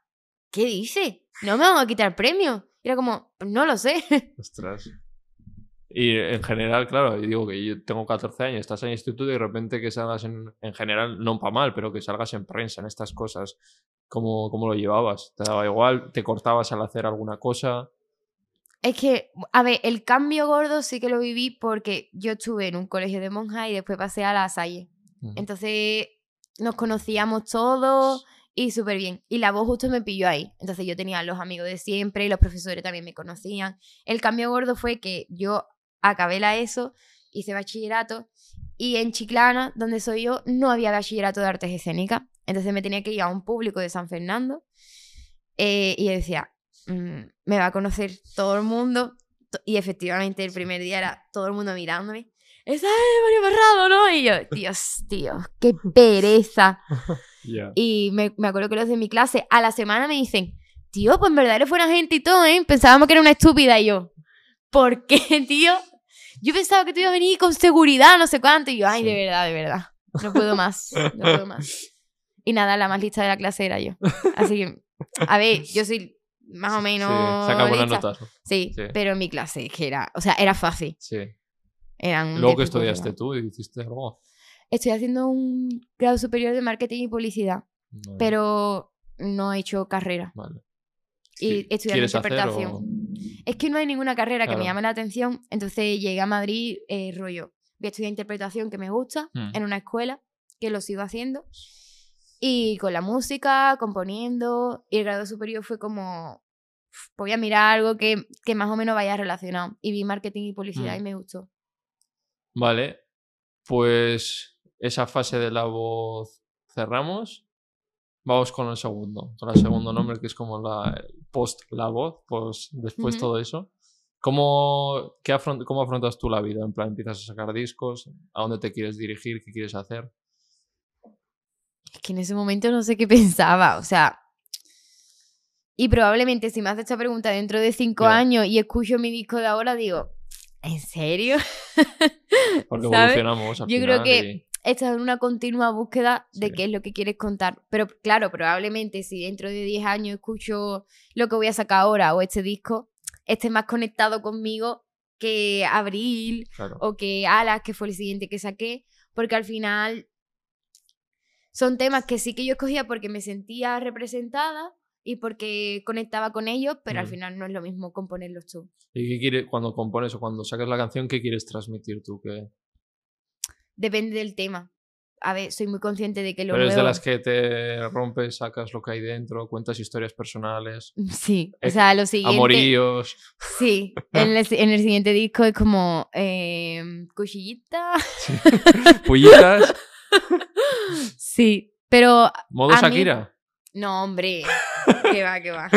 ¿qué dice? No me van a quitar el premio. Y era como, no lo sé. Ostras. Y en general, claro, y digo que yo tengo 14 años, estás en el instituto y de repente que salgas en, en general, no para mal, pero que salgas en prensa, en estas cosas, ¿cómo, ¿cómo lo llevabas? ¿Te daba igual? ¿Te cortabas al hacer alguna cosa? Es que, a ver, el cambio gordo sí que lo viví porque yo estuve en un colegio de monjas y después pasé a la Salle. Ujú. Entonces nos conocíamos todos y súper bien. Y la voz justo me pilló ahí. Entonces yo tenía los amigos de siempre y los profesores también me conocían. El cambio gordo fue que yo acabé la ESO, hice bachillerato y en Chiclana, donde soy yo, no había bachillerato de artes escénicas. Entonces me tenía que ir a un público de San Fernando eh, y yo decía, mm, me va a conocer todo el mundo. Y efectivamente el primer día era todo el mundo mirándome. Esa es Mario Barrado, ¿no? Y yo, Dios, tío, qué pereza. Ya. Y me, me acuerdo que los de mi clase a la semana me dicen, tío, pues en verdad eres buena gente y todo, ¿eh? Pensábamos que era una estúpida y yo, ¿por qué, tío? Yo pensaba que tú ibas a venir con seguridad, no sé cuánto. Y yo, ay, Sí. de verdad, de verdad. No puedo más, no puedo más. Y nada, la más lista de la clase era yo. Así que, a ver, yo soy más o menos. Sí, saca buenas notas. Sí, Sí. pero en mi clase, que era, o sea, era fácil. Sí. Eran Luego que estudiaste tú y hiciste algo. Estoy haciendo un grado superior de marketing y publicidad, Vale, pero no he hecho carrera. Vale. Y Sí. estudiando ¿Quieres hacer interpretación. o- Es que no hay ninguna carrera que me llame la atención, entonces llegué a Madrid, eh, rollo. Voy a estudiar interpretación que me gusta Hmm. en una escuela, que lo sigo haciendo. Y con la música, componiendo. Y el grado superior fue como. "Uf, Voy a mirar algo que, que más o menos vaya relacionado. Y vi marketing y publicidad Hmm. y me gustó. Vale. Pues esa fase de la voz cerramos. Vamos con el segundo, con el segundo nombre que es como la post la voz, pues después Ujú. todo eso. ¿Cómo, qué afront- ¿Cómo afrontas tú la vida? En plan, empiezas a sacar discos, ¿a dónde te quieres dirigir? ¿Qué quieres hacer? Es que en ese momento no sé qué pensaba. O sea. Y probablemente si me haces esta pregunta dentro de cinco años y escucho mi disco de ahora, digo, ¿en serio? Porque ¿Sabes? evolucionamos al Yo creo que y- estás en una continua búsqueda de Sí. qué es lo que quieres contar. Pero claro, probablemente si dentro de 10 años escucho lo que voy a sacar ahora o este disco, esté más conectado conmigo que Abril claro. o que Alas, que fue el siguiente que saqué, porque al final son temas que sí que yo escogía porque me sentía representada y porque conectaba con ellos, pero al Mm. final no es lo mismo componerlos tú. ¿Y qué quieres, cuando compones o cuando sacas la canción, qué quieres transmitir tú? ¿Qué... Depende del tema. A ver, soy muy consciente de que lo ¿Pero eres de nuevo- las que te rompes, sacas lo que hay dentro, cuentas historias personales, Sí, o Eh, sea, lo siguiente... amoríos? Sí, en el, en el siguiente disco es como eh, cuchillita. ¿Pullitas? Sí, pero ¿Modo A mí- Shakira? no, hombre, que va, que va.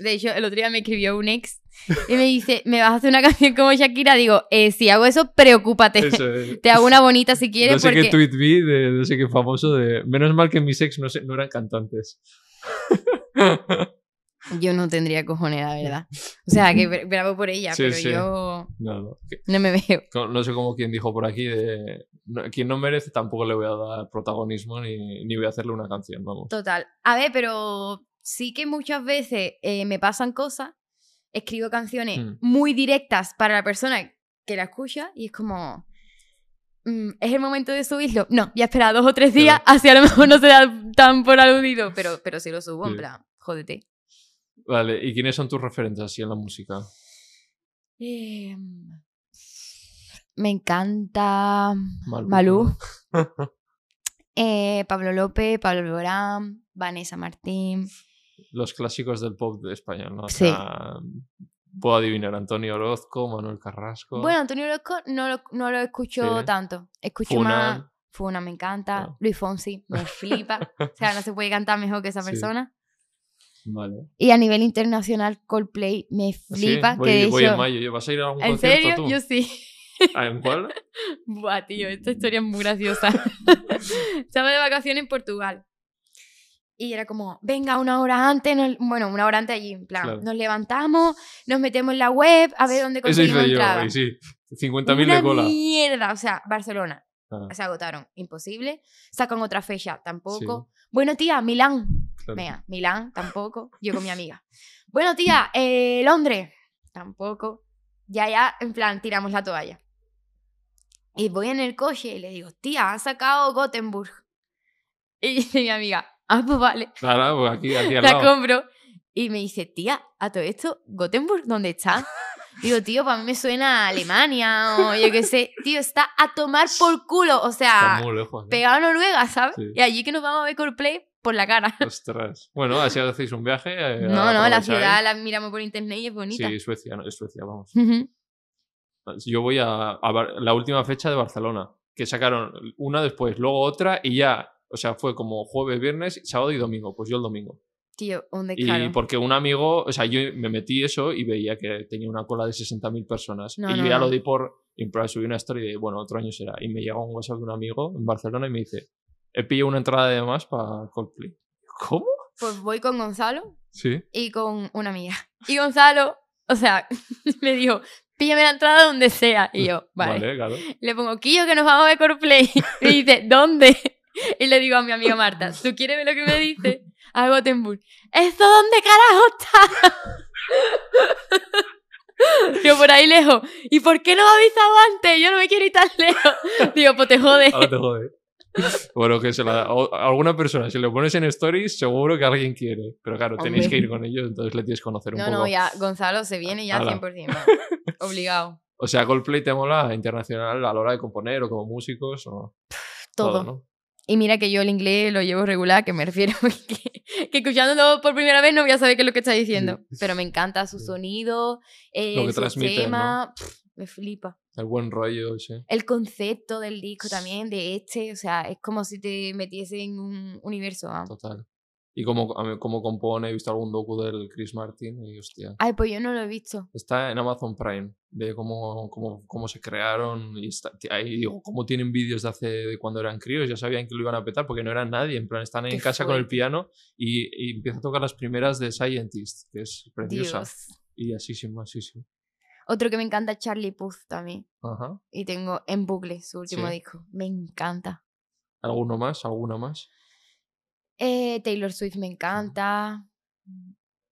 De hecho, el otro día me escribió un ex y me dice, ¿me vas a hacer una canción como Shakira? Digo, eh, si hago eso, preocúpate. Eso es. Te hago una bonita si quieres No sé porque... qué tweet vi de no sé qué famoso de menos mal que mis ex no, sé- no eran cantantes. Yo no tendría cojones, la verdad. O sea, que bra- bravo por ella, Sí, pero sí. yo No, no. Que- no me veo. no sé cómo quien dijo por aquí de no- quien no merece tampoco le voy a dar protagonismo ni, ni voy a hacerle una canción, vamos. Total. A ver, pero sí que muchas veces eh, me pasan cosas escribo canciones Mm. muy directas para la persona que la escucha y es como... mm, ¿Es el momento de subirlo? No, ya espera dos o tres días, así a lo mejor no se da tan por aludido, pero, pero sí lo subo, en Sí. plan, jódete. Vale, ¿y quiénes son tus referentes así en la música? Eh, me encanta Malú. Malú. eh, Pablo López, Pablo Alborán, Vanessa Martín. Los clásicos del pop de español, ¿no? O Sí. sea, puedo adivinar Antonio Orozco, Manuel Carrasco. Bueno, Antonio Orozco no lo, no lo escucho Sí. tanto. Escucho más. Funa me encanta. Ah. Luis Fonsi me flipa. o sea, no se puede cantar mejor que esa Sí. persona. Vale. Y a nivel internacional, Coldplay me ¿Ah, sí? flipa. Voy, que voy en mayo. ¿Vas a ir a algún ¿En concierto serio? tú? Yo sí. ¿Ah, ¿En cuál? Buah, tío, esta historia es muy graciosa. Estaba de vacaciones en Portugal. Y era como, venga, una hora antes, nos- bueno, una hora antes allí, en plan, Claro. nos levantamos, nos metemos en la web a ver dónde Eso conseguimos hice yo, y sí. 50.000 Una de cola. mierda, o sea, Barcelona. Ah, Se agotaron, imposible. Sacan otra fecha, tampoco. Bueno, tía, Milán. Claro. Venga, Milán, tampoco. Yo con mi amiga. Bueno, tía, eh, Londres. Tampoco. Ya, ya, en plan, tiramos la toalla. Y voy en el coche y le digo, tía, han sacado Gothenburg. Y dice mi amiga, ah, pues vale, Claro, pues aquí, aquí al la lado. compro. Y me dice, tía, a todo esto, ¿Gothenburg dónde está? Digo, tío, para mí me suena a Alemania o yo qué sé. Tío, está a tomar por culo. O sea, lejos. ¿eh? pegado a Noruega, ¿sabes? Sí. Y allí que nos vamos a ver Coldplay por la cara. Ostras. Bueno, así hacéis un viaje. eh, No, no, la ciudad la miramos por internet y es bonita. Sí, Suecia, no, es Suecia, vamos. Ujú. Yo voy a, a la última fecha de Barcelona, que sacaron una después, luego otra y ya, o sea, fue como jueves, viernes, sábado y domingo. Pues yo el domingo. Tío, un Y descaro. porque un amigo, o sea, yo me metí eso y veía que tenía una cola de 60.000 personas. No, y no, yo ya no. lo di por. Y subí una story de, bueno, otro año será. Y me llega un WhatsApp de un amigo en Barcelona y me dice: He pillado una entrada de más para Coldplay. ¿Cómo? Pues voy con Gonzalo Sí. y con una amiga. Y Gonzalo, o sea, me dijo, píllame la entrada donde sea. Y yo, vale. claro. Le pongo, Quillo, que nos vamos a ver Coldplay. Y dice, ¿dónde? Y le digo a mi amiga Marta, ¿tú quieres ver lo que me dice? A Gothenburg. ¿Esto dónde carajo está? Yo por ahí lejos. ¿Y por qué no me ha avisado antes? Yo no me quiero ir tan lejos. Digo, pues te jode. Ahora te jode. Bueno, que se la, o- a alguna persona, si le pones en stories, seguro que alguien quiere. Pero claro, tenéis Hombre. que ir con ellos, entonces le tienes que conocer un No, poco. no, ya Gonzalo se viene ya Ala. 100%. va. Obligado. O sea, Coldplay te mola internacional a la hora de componer o como músicos o Todo. ¿no? Y mira que yo el inglés lo llevo regular, que me refiero que, que escuchándolo por primera vez no voy a saber qué es lo que está diciendo. Pero me encanta su sonido, eh, Lo que su transmite, tema, pf, me flipa. El buen rollo, sí. El concepto del disco también, de este, o sea, es como si te metiese en un universo. vamos. Total. Y como, como compone, he visto algún docu del Chris Martin y hostia. Ay, pues yo no lo he visto. Está en Amazon Prime, de cómo, cómo, cómo se crearon. Y está, ahí digo, cómo tienen vídeos de hace de cuando eran críos, ya sabían que lo iban a petar porque no eran nadie. En plan, están Qué en casa con el piano y, y empieza a tocar las primeras de Scientist, que es preciosa. Dios. Y así, sí, así, sí. Otro que me encanta es Charlie Puth también. Ajá. Y tengo en bucle su último Sí. disco. Me encanta. ¿Alguno más? ¿Alguna más? Eh, Taylor Swift me encanta.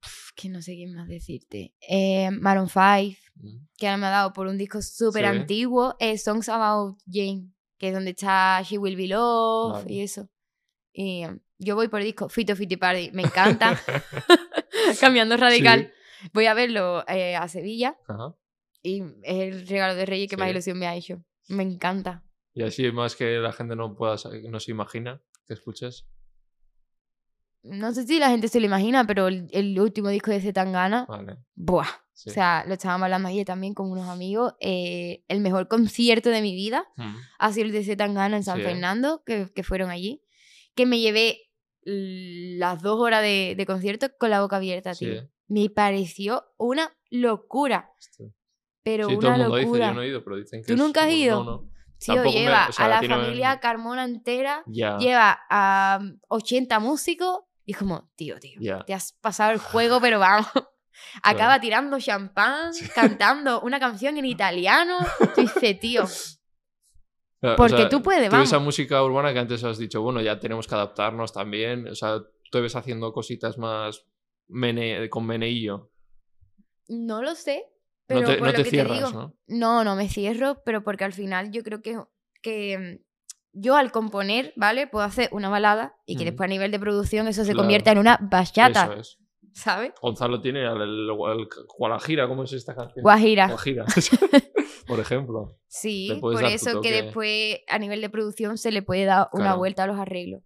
Pf, que no sé quién más decirte. Eh, Maroon 5, Mm. que ahora me ha dado por un disco súper Sí. antiguo. eh, Songs About Jane, que es donde está She Will Be Love Vale. y eso. Y um, yo voy por disco Fito Party, me encanta. Cambiando radical. Voy a verlo eh, a Sevilla Ajá. Y es el regalo de Reyes que más ilusión me ha hecho. Me encanta. Y así más que la gente no pueda no se imagina que escuches. No sé si la gente se lo imagina, pero el, el último disco de Zetangana, Vale. ¡buah! Sí. O sea, lo estábamos hablando ayer también con unos amigos. eh, el mejor concierto de mi vida Mm. ha sido el de Zetangana en San Sí, ¿eh? Fernando, que, que fueron allí. Que me llevé las dos horas de, de concierto con la boca abierta, Sí, tío. ¿eh? Me pareció una locura, Hostia. Pero Sí, todo una el mundo dice, locura. yo no he ido, pero dicen que ¿Tú es nunca has ido? No, no. Tío, me- lleva o sea, a la familia Carmona entera, lleva a 80 músicos y es como, tío, tío, te has pasado el juego, pero vamos. Acaba tirando champán, cantando una canción en italiano. Tú dices, tío, O sea, porque tú puedes, tú vamos. esa música urbana que antes has dicho, bueno, ya tenemos que adaptarnos también. O sea, tú ves haciendo cositas más mene- con meneillo. No lo sé. No Pero te, por no lo te que cierras, te digo, ¿no? No, no me cierro, pero porque al final yo creo que, que mm, yo al componer, ¿vale? Puedo hacer una balada y que Ujú. después a nivel de producción eso se Claro. convierta en una bachata, Eso es. ¿sabes? Gonzalo tiene el, el, el Guajira, ¿cómo es esta canción? Guajira. Guajira. Por ejemplo. Sí, por eso que después a nivel de producción se le puede dar una Claro. vuelta a los arreglos.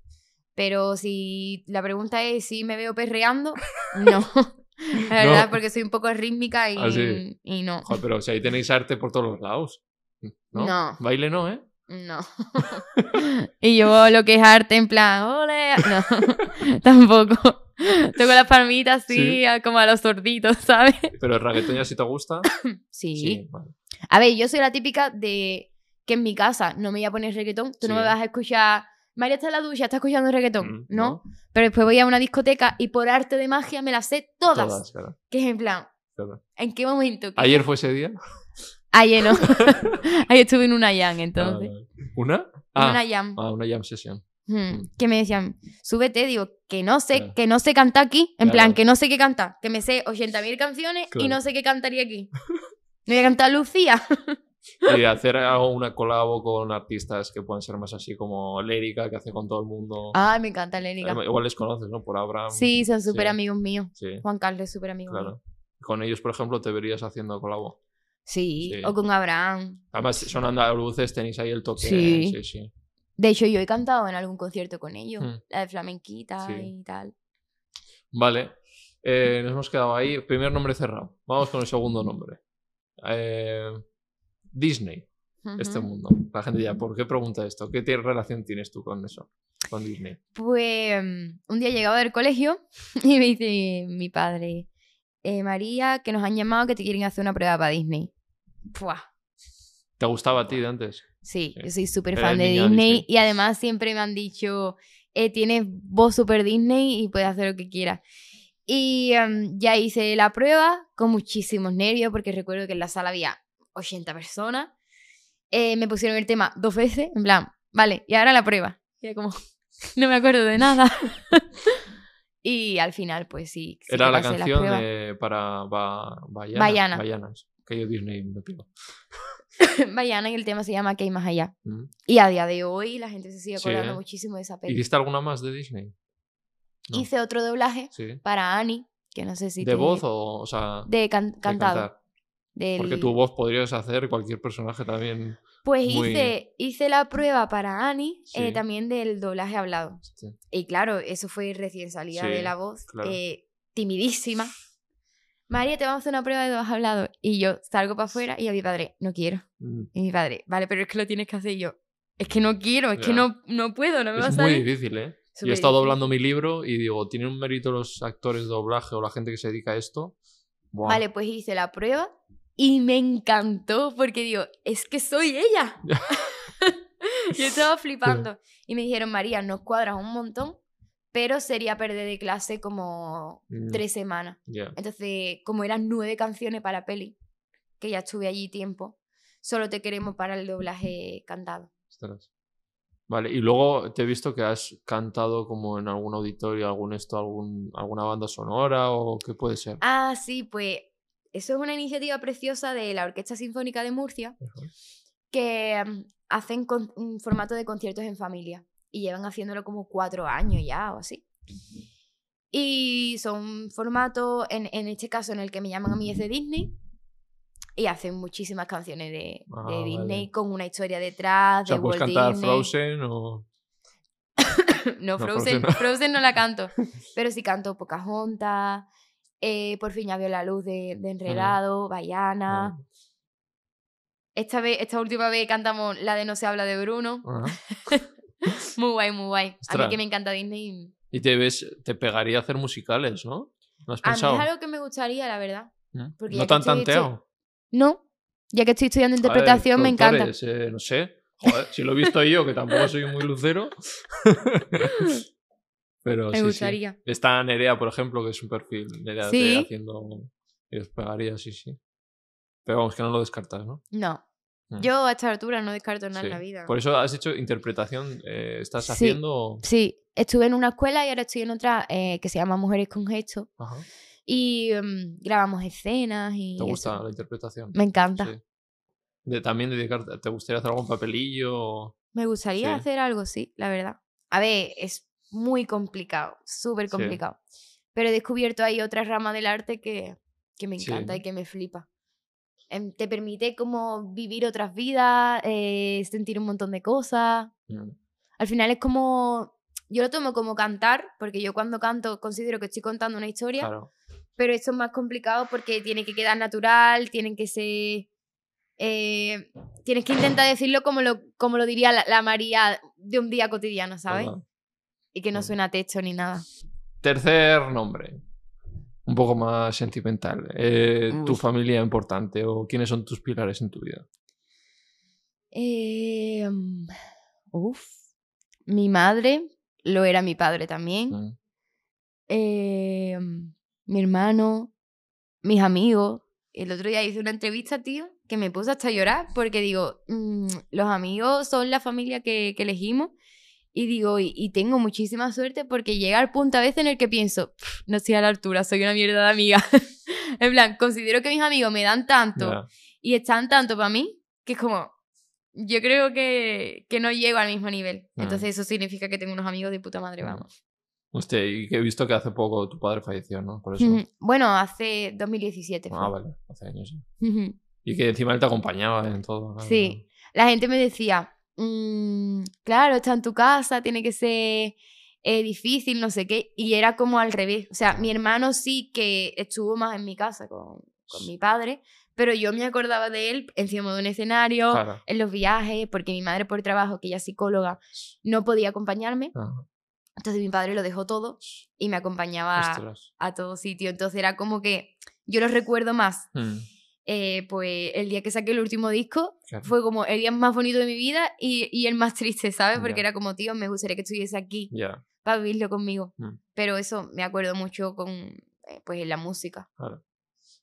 Pero si la pregunta es si me veo perreando, no. La verdad, No. porque soy un poco rítmica y, Ah, sí. y no. Joder, pero si ahí tenéis arte por todos los lados. ¿No? No. Baile no, ¿eh? No. y yo lo que es arte en plan, ole, no, tampoco. Toco las palmitas así, Sí. como a los sorditos, ¿sabes? Pero el reggaetón ya si te gusta. Sí. vale. A ver, yo soy la típica de que en mi casa no me voy a poner reggaetón, tú no Sí. me vas a escuchar, María está en la ducha, está escuchando reggaetón, Mm, ¿no? Pero después voy a una discoteca y por arte de magia me las sé todas. Todas, claro. Que es en plan, claro. ¿en qué momento? ¿Qué- ¿Ayer fue ese día? Ayer no. Ayer estuve en una jam, entonces. Ah, ¿Una? En Ah, una jam. ah, una jam session. Hmm, que me decían, súbete, digo, que no sé, Claro. que no sé cantar aquí, en plan, que no sé qué cantar, que me sé 80.000 canciones y no sé qué cantaría aquí. No voy a cantar Lucía. Y hacer algo, una colabo con artistas que puedan ser más así como Lérica, que hace con todo el mundo. Ay, me encanta Lénica. Eh, Igual les conoces, ¿no? Por Abraham. Sí, son súper sí. amigos míos. Sí, Juan Carlos es súper amigo mío. claro. Con ellos, por ejemplo, te verías haciendo colabo. Sí, Sí. o con Abraham. Además, son andaluces, tenéis ahí el toque. Sí. sí. sí. De hecho, yo he cantado en algún concierto con ellos, Hmm. la de flamenquita y tal. Vale. Eh, nos hemos quedado ahí. Primer nombre cerrado. Vamos con el segundo nombre. Eh, Disney, este mundo. La gente ya, ¿por qué pregunta esto? ¿Qué relación tienes tú con eso? Con Disney. Pues mm, un día llegaba del colegio y me dice mi padre, "Eh, María, que nos han llamado que te quieren hacer una prueba para Disney. Puah. ¿Te gustaba a ti de antes? Sí, Sí. yo soy súper fan de Disney, Disney. y además siempre me han dicho, eh, tienes voz super Disney y puedes hacer lo que quieras. Y em, ya hice la prueba con muchísimos nervios porque recuerdo que en la sala había 80 personas. Eh, me pusieron el tema dos veces, en plan, vale, y ahora la prueba. Y era como, no me acuerdo de nada. y al final, pues sí. sí Era la canción de, para ba. Baianas. Que yo Disney me pido. Baiana y el tema se llama Que hay más allá. Mm. Y a día de hoy la gente se sigue Sí, acordando ¿eh? muchísimo de esa peli. ¿Hiciste alguna más de Disney? No. Hice otro doblaje Sí. para Annie, que no sé si ¿De te- voz o, o sea, de can- de cantado. cantar? Del- Porque tu voz podrías hacer cualquier personaje también. Pues muy- hice, hice la prueba para Annie eh, Sí. también del doblaje hablado. Y claro, eso fue recién salida Sí, de la voz, claro. eh, timidísima. María, te vamos a hacer una prueba de doblaje hablado. Y yo salgo para afuera y a mi padre, no quiero. mm, Y mi padre, vale, pero es que lo tienes que hacer. Y yo, es que no quiero, es que Ya. no, no puedo, no me va a Es muy salir. difícil, ¿eh? Yo he estado difícil. doblando mi libro y digo, ¿tienen un mérito los actores de doblaje o la gente que se dedica a esto? Vale, pues hice la prueba y me encantó porque digo, es que soy ella. Yo estaba flipando. Y me dijeron, María, nos cuadras un montón, pero sería perder de clase como Mm, tres semanas. Entonces, como eran nueve canciones para peli, que ya estuve allí tiempo, solo te queremos para el doblaje cantado. Ostras. Vale, y luego te he visto que has cantado como en algún auditorio, algún esto, algún, alguna banda sonora o qué puede ser. Ah, sí, pues eso es una iniciativa preciosa de la Orquesta Sinfónica de Murcia, que mm, hacen con- un formato de conciertos en familia y llevan haciéndolo como cuatro años ya o así. Y son formatos, en, en este caso en el que me llaman a mí es de Disney, y hacen muchísimas canciones de, Ah, de Disney vale. con una historia detrás, O sea, de puedes Walt cantar Disney. Frozen o... no, No, Frozen, Frozen no. Frozen no la canto, pero sí canto Pocahontas, eh, Por fin ya vio la luz de, de Enredado, Baiana. Vale. Esta, vez, esta última vez cantamos la de No se habla de Bruno. Muy guay, muy guay. A mí que me encanta Disney. Y te ves, te pegaría hacer musicales, ¿no? ¿No has A mí pensado? es algo que me gustaría, la verdad. ¿Mm? porque no tan estoy- tanteado. No, ya que estoy estudiando ver, interpretación, me encanta. eh, no sé. Joder, si lo he visto yo, que tampoco soy muy lucero. Pero Me sí, sí. gustaría. Está Nerea, por ejemplo, que es un perfil. Nerea Sí. haciendo. Y os pegaría, sí, sí. Pero vamos, que no lo descartas, ¿no? No. Mm. Yo a esta altura no descarto nada Sí. en la vida. Por eso has hecho interpretación. eh, ¿Estás Sí. haciendo.? Sí, estuve en una escuela y ahora estoy en otra eh, que se llama Mujeres con Gesto. Ajá. Y mm, grabamos escenas y... ¿Te gusta eso. la interpretación? Me encanta. Sí. De, también dedicarte, ¿te gustaría hacer algún papelillo? Me gustaría Sí. hacer algo, sí, la verdad. A ver, es muy complicado, súper Sí. complicado. Pero he descubierto ahí otra rama del arte que, que me Sí. encanta y que me flipa. Em, Te permite como vivir otras vidas, eh, sentir un montón de cosas. Mm, Al final es como... Yo lo tomo como cantar, porque yo cuando canto considero que estoy contando una historia, Claro. pero esto es más complicado porque tiene que quedar natural, tienen que ser... eh, tienes que intentar decirlo como lo, como lo diría la, la María de un día cotidiano, ¿sabes? Y que no suena a texto ni nada. Tercer nombre. Un poco más sentimental. Eh, ¿Tu familia importante o quiénes son tus pilares en tu vida? Eh, mm, uf. Mi madre lo era mi padre también. Mm, Eh, mm, mi hermano, mis amigos. El otro día hice una entrevista, tío, que me puse hasta a llorar porque digo, mm, los amigos son la familia que, que elegimos. Y digo, y, y tengo muchísima suerte porque llega el punto a veces en el que pienso, "Pff, no estoy a la altura, soy una mierda de amiga. en plan, considero que mis amigos me dan tanto ya. y están tanto para mí que es como, yo creo que, que no llego al mismo nivel. Mm. Entonces eso significa que tengo unos amigos de puta madre, vamos. Hostia, y que he visto que hace poco tu padre falleció, ¿no? Por eso. Bueno, hace 2017. fue. Ah, vale, hace años. sí. Y que encima él te acompañaba en todo. claro. Sí. La gente me decía, "Mm, claro, está en tu casa, tiene que ser eh, difícil, no sé qué. Y era como al revés. O sea, mi hermano sí que estuvo más en mi casa con, con mi padre, pero yo me acordaba de él encima de un escenario, Claro. en los viajes, porque mi madre por trabajo, que ella es psicóloga, no podía acompañarme. Ah, Entonces mi padre lo dejó todo y me acompañaba ostras. a todo sitio. Entonces era como que yo lo recuerdo más. Mm, eh, pues el día que saqué el último disco claro. fue como el día más bonito de mi vida y, y el más triste, ¿sabes? Porque Ya. era como, tío, me gustaría que estuviese aquí Ya, para vivirlo conmigo. Mm. Pero eso me acuerdo mucho con, eh, pues, la música. claro.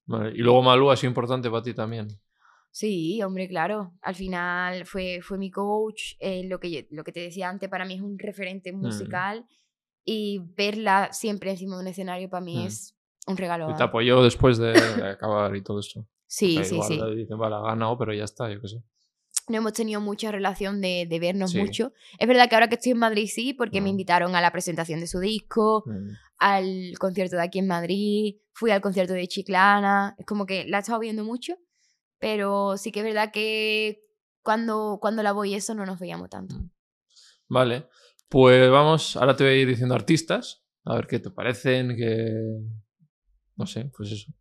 Vale, Y luego Malú ha sido importante para ti también. Sí, hombre, claro. Al final fue, fue mi coach. eh, lo, que, yo- lo que te decía antes, para mí es un referente Mm. musical. Y verla siempre encima de un escenario para mí Mm. es un regalo. Y te apoyó después de acabar y todo esto. Sí, sí, igual sí. dicen, vale, ha ganado, pero ya está, yo qué sé. No hemos tenido mucha relación de, de vernos Sí. mucho. Es verdad que ahora que estoy en Madrid sí, porque me Ah. invitaron a la presentación de su disco, Mm, al concierto de aquí en Madrid, fui al concierto de Chiclana. Es como que la he estado viendo mucho, pero sí que es verdad que cuando, cuando la voy eso no nos veíamos tanto. Mm. Vale, pues vamos, ahora te voy a ir diciendo artistas, a ver qué te parecen, que... No sé, pues eso.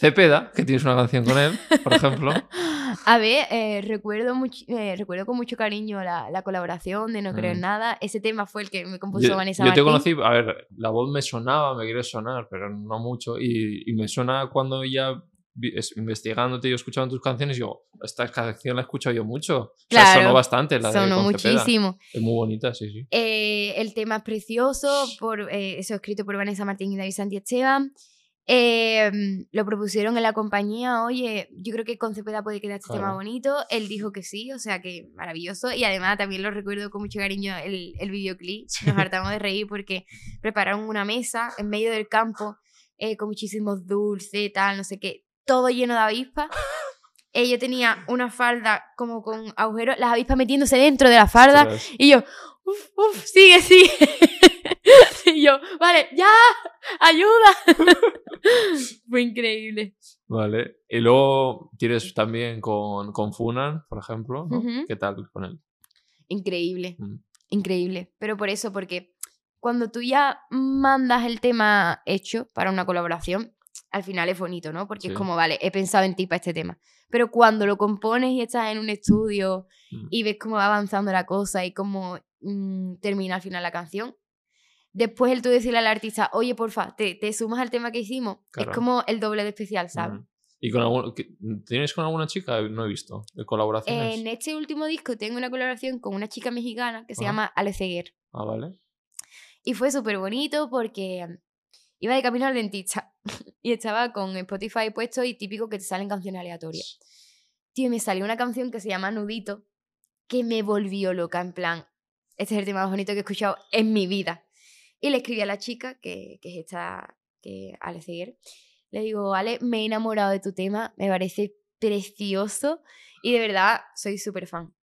Cepeda, que tienes una canción con él, por ejemplo. A ver, eh, recuerdo, much- eh, recuerdo con mucho cariño la, la colaboración de No Creo en Mm. Nada. Ese tema fue el que me compuso Yo, Vanessa yo te Martín. conocí, a ver, la voz me sonaba, me quiere sonar, pero no mucho. Y, y me suena cuando ya investigándote y escuchando tus canciones, digo, esta canción la he escuchado yo mucho. O sea, Claro, sonó bastante la de Sonó Cepeda. muchísimo. Es muy bonita, sí, sí. Eh, el tema es precioso, por, eh, eso escrito por Vanessa Martín y David Santi Esteban. Eh, lo propusieron en la compañía, oye, yo creo que con Cepeda puede quedar este tema bonito. Él dijo que sí, o sea que maravilloso. Y además también lo recuerdo con mucho cariño el, el videoclip. Nos hartamos de reír porque prepararon una mesa en medio del campo eh, con muchísimos dulces, tal, no sé qué, todo lleno de avispas. Eh, yo tenía una falda como con agujeros, las avispas metiéndose dentro de la falda. Y yo, uff, uff, sigue, sigue. y yo, vale, ya, ayuda. Fue increíble. Vale. Y luego tienes también con, con Funan, por ejemplo. ¿Qué tal con él? Increíble, Mm. increíble. Pero por eso, porque cuando tú ya mandas el tema hecho para una colaboración, al final es bonito, ¿no? Porque Sí. es como, vale, he pensado en ti para este tema. Pero cuando lo compones y estás en un estudio Mm. y ves cómo va avanzando la cosa y cómo mm, termina al final la canción, después el tú decirle al artista, oye, porfa, te, te sumas al tema que hicimos, Claro. es como el doble de especial, ¿sabes? Mm. ¿Y con algún, tienes con alguna chica? No he visto. ¿De colaboraciones? En este último disco tengo una colaboración con una chica mexicana que se llama Ale Ceguer. Ah, vale. Y fue súper bonito porque iba de camino al dentista y estaba con Spotify puesto y típico que te salen canciones aleatorias. Tío, me salió una canción que se llama Nudito que me volvió loca, en plan, este es el tema más bonito que he escuchado en mi vida. Y le escribí a la chica, que, es esta, que Ale Ceguer, Le digo, Ale, me he enamorado de tu tema, me parece precioso y de verdad soy súper fan.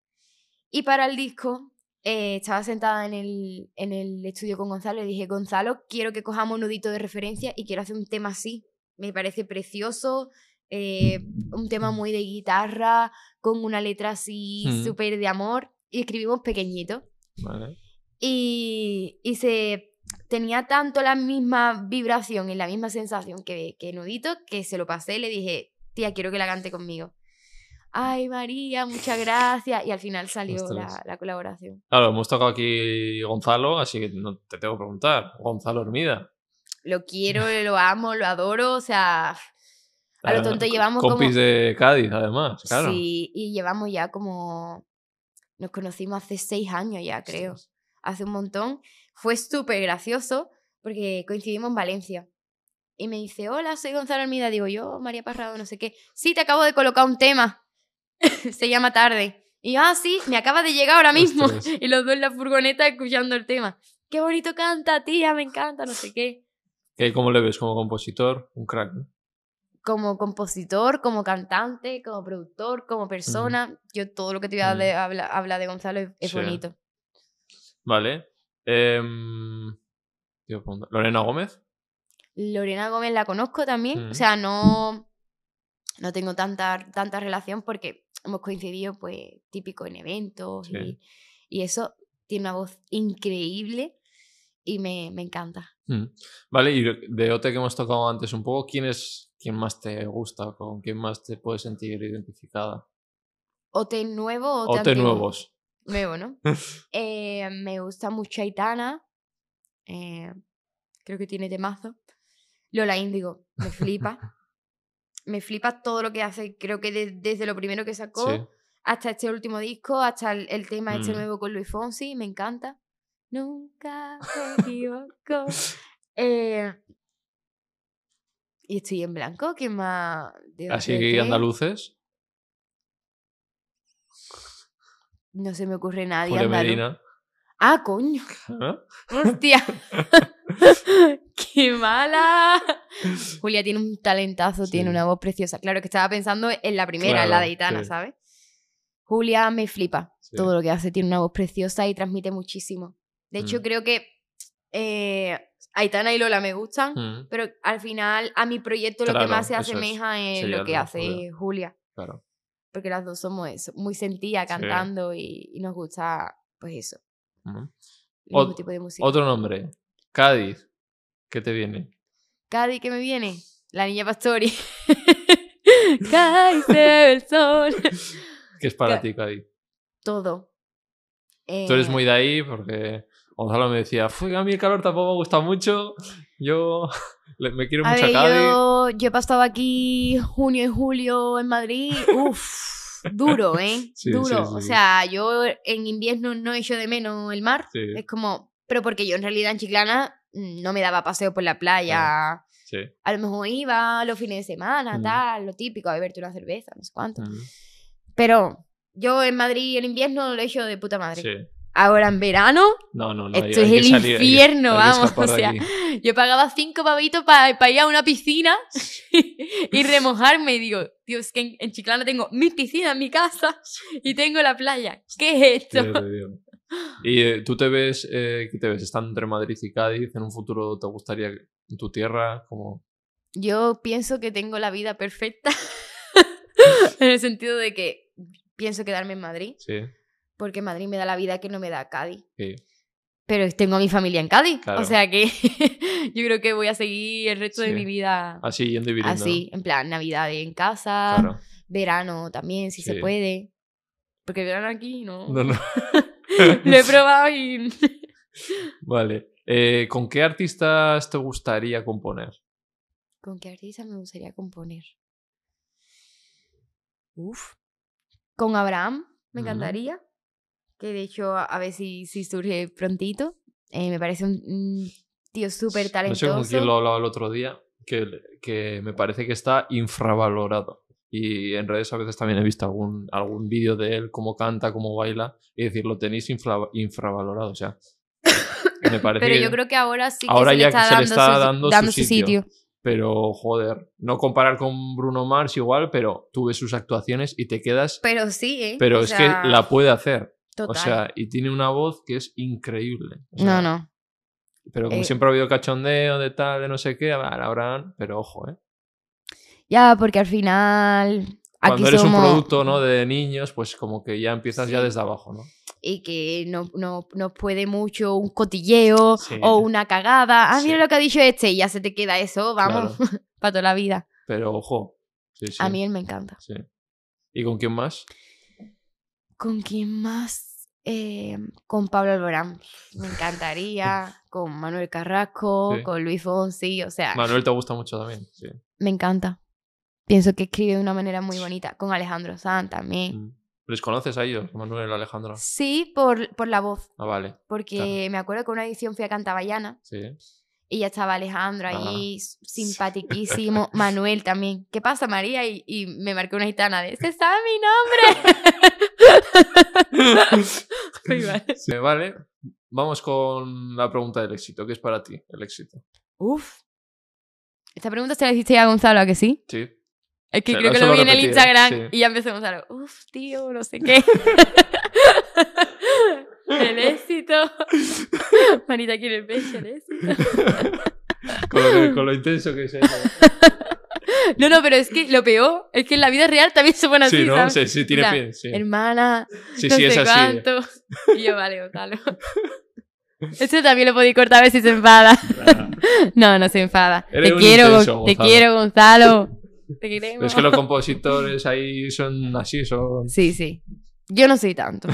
Y para el disco, eh, estaba sentada en el, en el estudio con Gonzalo y dije, Gonzalo, quiero que cojamos un nudito de referencia y quiero hacer un tema así. Me parece precioso, eh, un tema muy de guitarra, con una letra así Mm. súper de amor. Y escribimos pequeñito. Vale. Y, y se tenía tanto la misma vibración y la misma sensación que, que Nudito que se lo pasé y le dije, tía, quiero que la cante conmigo. Ay, María, muchas gracias. Y al final salió la, colaboración. Claro, hemos tocado aquí Gonzalo, así que no te tengo que preguntar. Gonzalo Hermida. Lo quiero, lo amo, lo adoro. O sea, a lo tonto llevamos Compis como... de Cádiz, además, claro. Sí, y llevamos ya como... Nos conocimos hace seis años ya, creo. Hace un montón. Fue súper gracioso porque coincidimos en Valencia. Y me dice, hola, soy Gonzalo Almida. Digo, yo, María Parrado, no sé qué. Sí, te acabo de colocar un tema. Se llama Tarde. Y yo, ah, sí, me acaba de llegar ahora mismo. Ostras. Y los dos en la furgoneta escuchando el tema. Qué bonito canta, tía, me encanta, no sé qué. ¿Qué- ¿Cómo le ves como compositor? Un crack, ¿no? Como compositor, como cantante, como productor, como persona. Yo todo lo que te voy a de- habla, habla de Gonzalo es, es Sí. bonito. Vale. Em, ¿Lorena Gómez? Lorena Gómez la conozco también. O sea, no, no tengo tanta, tanta relación porque hemos coincidido, pues, típico en eventos Sí. y, y eso. Tiene una voz increíble y me, me encanta. Mm. Vale, y de- OT que hemos tocado antes un poco, ¿quién es quién más te gusta? ¿Con quién más te puedes sentir identificada? ¿Ote nuevo o OT nuevos. Nuevo, ¿no? Eh, me gusta mucho Aitana. eh, creo que tiene temazo. Lola Índigo, me flipa. Me flipa todo lo que hace. Creo que de- desde lo primero que sacó Sí. hasta este último disco, hasta el, el tema este Mm. nuevo con Luis Fonsi, me encanta. Nunca me equivoco. Eh, y estoy en blanco, ¿quién más? de Así que andaluces. No se me ocurre nadie. Andaluz. Medina. Ah, coño. Hostia. ¡Qué mala! Julia tiene un talentazo, tiene una voz preciosa. Claro que estaba pensando en la primera, en la de Aitana, sí. ¿sabes? Julia me flipa. Sí. Todo lo que hace tiene una voz preciosa y transmite muchísimo. De hecho, Mm. creo que eh, Aitana y Lola me gustan, Mm, pero al final a mi proyecto lo que más se es. asemeja es, lo que hace Julia. Julia. claro. Porque las dos somos eso, muy sentidas cantando y, y nos gusta, pues eso, El mismo Ot- tipo de música. Otro nombre. Cádiz. ¿Qué te viene? Cádiz, ¿qué me viene? La niña Pastori. Cádiz el sol. ¿Qué es para ti, Cádiz? Todo. Tú eres Eh, muy de ahí porque Gonzalo me decía, "Fui, a mí el calor tampoco me gusta mucho. Yo me quiero A mucho ver, a Cádiz. yo, yo he pasado aquí junio y julio en Madrid. Uf, duro, ¿eh? Sí, duro. sí, o sea, yo en invierno no echo de menos el mar. Sí, Es como, pero porque yo en realidad en Chiclana mm, no me daba paseo por la playa. sí. A lo mejor iba los fines de semana, Mm. tal, lo típico, a beberte una cerveza, no sé cuánto. Mm, Pero yo en Madrid el invierno lo he hecho de puta madre. sí. Ahora en verano, No, no, no. Esto hay- es hay el salir, infierno, hay vamos, o sea, yo pagaba cinco pavitos para ir a una piscina y remojarme. Y digo, Dios, que en, en Chiclana tengo mi piscina en mi casa y tengo la playa. ¿Qué es esto? Y eh, tú te ves, eh, ¿qué te ves? Estando entre Madrid y Cádiz, ¿en un futuro te gustaría en tu tierra? Como... Yo pienso que tengo la vida perfecta en el sentido de que pienso quedarme en Madrid Sí, porque Madrid me da la vida que no me da Cádiz. sí. Pero tengo a mi familia en Cádiz. Claro. O sea que yo creo que voy a seguir el resto de mi vida Así, yendo y así. En plan, Navidad en casa, Claro. verano también, si Sí. se puede. Porque el verano aquí no. No, no. Lo he probado y. Vale. Eh, ¿Con qué artistas te gustaría componer? ¿Con qué artista me gustaría componer? Uf. Con Abraham, me encantaría. Que de hecho, a, ver si, si surge prontito. Eh, me parece un, un tío súper No sé talentoso. con quién lo hablaba el otro día, que, que me parece que está infravalorado. Y en redes a veces también he visto algún, algún vídeo de él, cómo canta, cómo baila, y decir, lo tenéis infra- infravalorado. O sea, me parece Pero que- yo creo que ahora sí que Ahora se le ya está que se le dando, está su, dando su dando su sitio. sitio. Pero, joder, no comparar con Bruno Mars igual, pero tú ves sus actuaciones y te quedas. Pero sí, ¿eh? Pero O es sea, que la puede hacer. Total. O sea, y tiene una voz que es increíble. O no, sea, no. Pero como Eh, siempre ha habido cachondeo de tal, de no sé qué, ahora. Pero ojo, ¿eh? Ya, porque al final. Aquí Cuando eres somos... un producto ¿no? de niños, pues como que ya empiezas ya desde abajo, ¿no? y que no, no, nos puede mucho un cotilleo Sí. o una cagada. Ah, Sí. mira lo que ha dicho este y ya se te queda eso, vamos, para toda la vida. Pero ojo. Sí, sí. A mí él me encanta. sí. ¿Y con quién más? ¿Con quién más? Eh, con Pablo Alborán. Me encantaría. con Manuel Carrasco, Sí. con Luis Fonsi. O sea, Manuel te gusta mucho también. Sí. me encanta. Pienso que escribe de una manera muy bonita. Con Alejandro Sanz también. Mm. ¿Les conoces a ellos, Manuel y Alejandro? Sí, por, por la voz. Ah, vale. Porque me acuerdo que una edición fui a Cantaballana Sí. y ya estaba Alejandro Ah. ahí, simpaticísimo. Manuel también. ¿Qué pasa, María? Y, y me marcó una gitana de, ¡se sabe mi nombre! Mal. Sí, Vale. Vamos con la pregunta del éxito. ¿Qué es para ti el éxito? Uf. Esta pregunta se la hiciste a Gonzalo, ¿a que sí? Sí. Es que Se creo que lo vi en el Instagram sí. y ya empezó Gonzalo. Uf, tío, no sé qué. el éxito. Manita quiere el pecho, el éxito. con, lo que- con lo intenso que es eso. No, no, pero es que lo peor es que en la vida real también se pone así, Sí, ¿no? ¿sabes? Sí, sí, tiene pie. Sí, Hermana, sí, no sí, es sé así. cuánto. Y yo, vale, Gonzalo. Esto también lo podéis cortar a ver si se enfada. No, no se enfada. Eres te quiero, intenso, Gon- te Gonzalo. quiero, Gonzalo. Te queremos. Es que los compositores ahí son así, son... Sí, sí. Yo no soy tanto.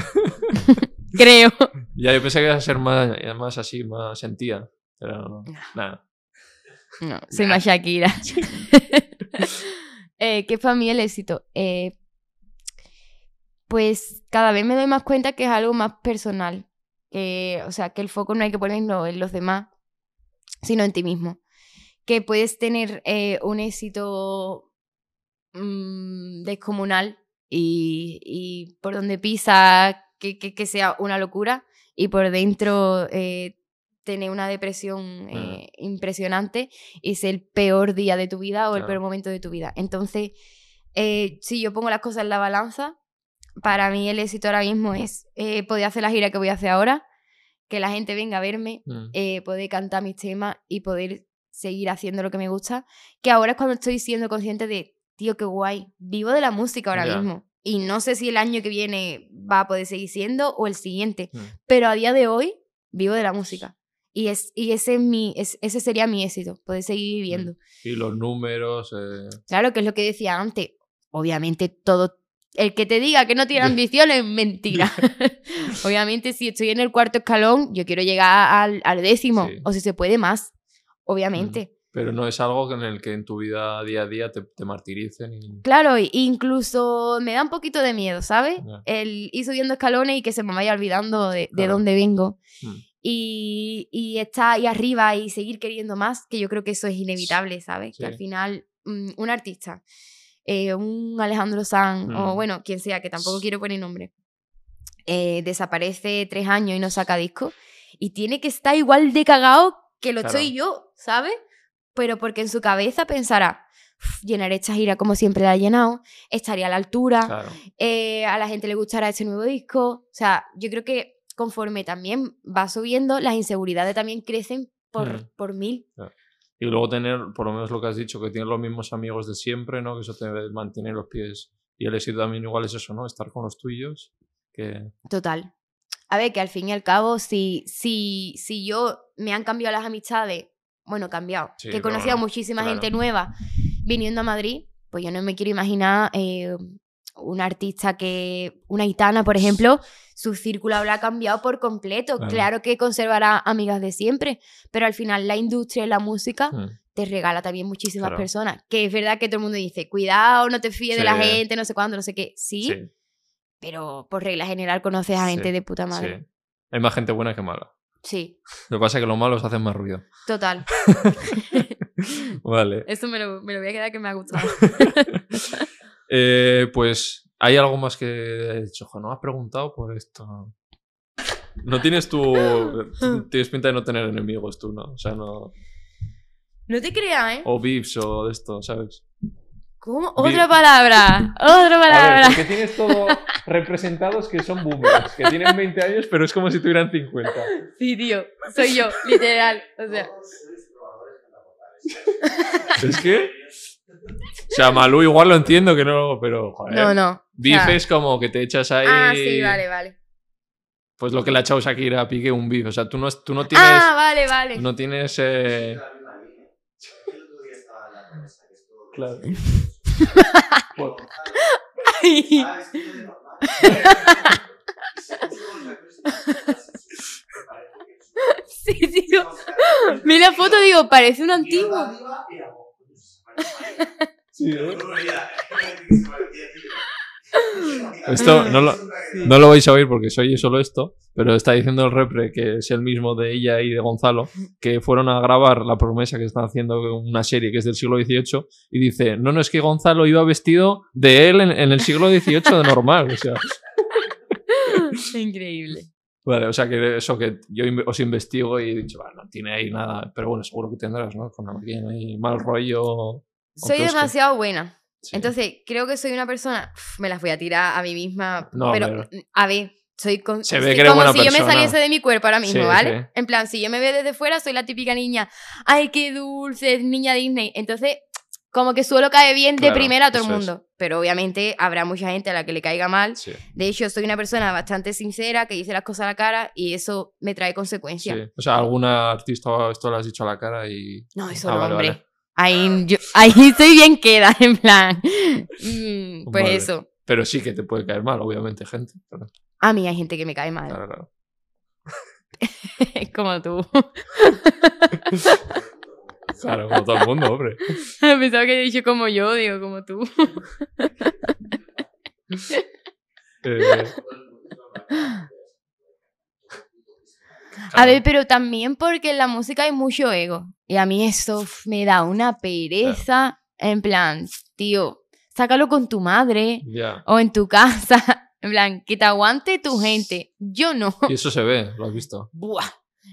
Creo. Ya, yo pensé que iba a ser más, más así, más sentía. Pero nada. No, soy más Shakira. eh, ¿Qué es para mí el éxito? Eh, pues cada vez me doy más cuenta que es algo más personal. Que, o sea, que el foco no hay que ponerlo en los demás, sino en ti mismo. Que puedes tener eh, un éxito mm, descomunal y, y por donde pisas que, que- que sea una locura y por dentro eh, tener una depresión eh, impresionante y ser el peor día de tu vida o el Claro. peor momento de tu vida. Entonces, eh, si yo pongo las cosas en la balanza, para mí el éxito ahora mismo es eh, poder hacer la gira que voy a hacer ahora, que la gente venga a verme, Mm. eh, poder cantar mis temas y poder seguir haciendo lo que me gusta, que ahora es cuando estoy siendo consciente de, tío, qué guay, vivo de la música ahora Ya. mismo. Y no sé si el año que viene va a poder seguir siendo o el siguiente, Mm. pero a día de hoy vivo de la música. Y, es, y ese, es mi, es- ese sería mi éxito, poder seguir viviendo. Y los números... eh, Claro, que es lo que decía antes. Obviamente todo... El que te diga que no tiene ambición es mentira. obviamente si estoy en el cuarto escalón, yo quiero llegar al, al décimo. Sí. O si se puede más. Obviamente. Pero no es algo en el que en tu vida día a día te, te martiricen. Y... Claro, incluso me da un poquito de miedo, ¿sabes? Ya. El ir subiendo escalones y que se me vaya olvidando de, de Claro. dónde vengo. Mm. Y, y estar ahí arriba y seguir queriendo más, que yo creo que eso es inevitable, ¿sabes? Que al final mm, un artista, eh, un Alejandro Sanz, o Mm. bueno, quien sea, que tampoco quiero poner nombre, eh, desaparece tres años y no saca disco, y tiene que estar igual de cagado que lo Claro. estoy yo, ¿sabes? Pero porque en su cabeza pensará, "Uf, llenaré esta gira como siempre la he llenado, estaría a la altura, Claro. eh, a la gente le gustará este nuevo disco. O sea, yo creo que conforme también va subiendo, las inseguridades también crecen por, Mm. por mil. Y luego tener, por lo menos lo que has dicho, que tienes los mismos amigos de siempre, ¿no? Que eso te mantiene los pies. Y el éxito también igual es eso, ¿no? Estar con los tuyos. Que... Total. A ver, que al fin y al cabo, si, si, si yo me han cambiado las amistades, bueno, cambiado, Sí, que he conocido a muchísima claro. gente nueva viniendo a Madrid, pues yo no me quiero imaginar eh, una artista que, una gitana, por ejemplo, su círculo habrá cambiado por completo. Claro. Claro, que conservará amigas de siempre, pero al final la industria y la música Mm. te regala también muchísimas Claro. personas. Que es verdad que todo el mundo dice, cuidado, no te fíes de la gente, no sé cuándo, no sé qué. Sí, Sí, pero por regla general conoces a Sí, gente de puta sí. madre. Hay más gente buena que mala. Sí, Lo que pasa es que los malos hacen más ruido. total. Vale. Eso me lo, me lo voy a quedar que me ha gustado. Eh, pues, ¿hay algo más que he dicho? "Jo, No has preguntado por esto. No tienes tú. Tienes pinta de no tener enemigos tú, ¿no? O sea, no. No te creas, ¿eh? O beefs o de esto, ¿sabes? ¿Cómo? Otra palabra. Otra A ver, palabra. porque tienes todo representados que son boomers, que tienen 20 años, pero es como si tuvieran 50. Sí, tío. Soy yo, literal. O sea. ¿Es que? O sea, Malú igual lo entiendo que no, pero joder. No, no. Beef es como que te echas ahí. Ah, sí, vale, vale. Pues lo que le ha echado Shakira a Piqué, un beef. O sea, tú no, tú no tienes. Ah, vale, vale. No tienes. eh, Claro. Pues- Ay, sí, tío. Mira la foto, digo, parece un antiguo. Sí. Esto no lo, no lo vais a oír porque soy solo esto, pero está diciendo el repre, que es el mismo de ella y de Gonzalo, que fueron a grabar La promesa que están haciendo una serie que es del siglo XVIII y dice, no, no, es que Gonzalo iba vestido de él en, en el siglo XVIII de normal. O sea, Increíble. Vale, o sea que eso que yo os investigo y he dicho, "Va, no tiene ahí nada, pero bueno, seguro que tendrás, ¿no? Con la máquina ahí, mal rollo. Soy demasiado buena. Sí. Entonces, creo que soy una persona. Uf, me las voy a tirar a mí misma. No, pero, pero- a ver, soy. con- Se ve que como si yo me persona. saliese de mi cuerpo ahora mismo, Sí, ¿vale? sí. En plan, si yo me veo desde fuera, soy la típica niña. ¡Ay, qué dulce! Niña Disney. Entonces, como que suelo caer bien Claro, de primera a todo el eso es. Pero obviamente habrá mucha gente a la que le caiga mal. Sí, De hecho, soy una persona bastante sincera que dice las cosas a la cara y eso me trae consecuencias. sí. O sea, alguna artista esto lo has dicho a la cara y... No, eso Ah, no, vale, hombre. vale. Ahí, yo, ahí estoy bien queda, en plan. Mm, pues eso. Pero sí que te puede caer mal, obviamente, gente. Claro, A mí hay gente que me cae mal. claro, claro. Como tú. Como todo el mundo, hombre. Pensaba que he dicho como yo, digo, como tú. Eh, A ver, pero también porque en la música hay mucho ego. Y a mí eso me da una pereza. En plan, tío, sácalo con tu madre o en tu casa. En plan, que te aguante tu gente. Yo no. Y eso se ve, lo has visto. Buah.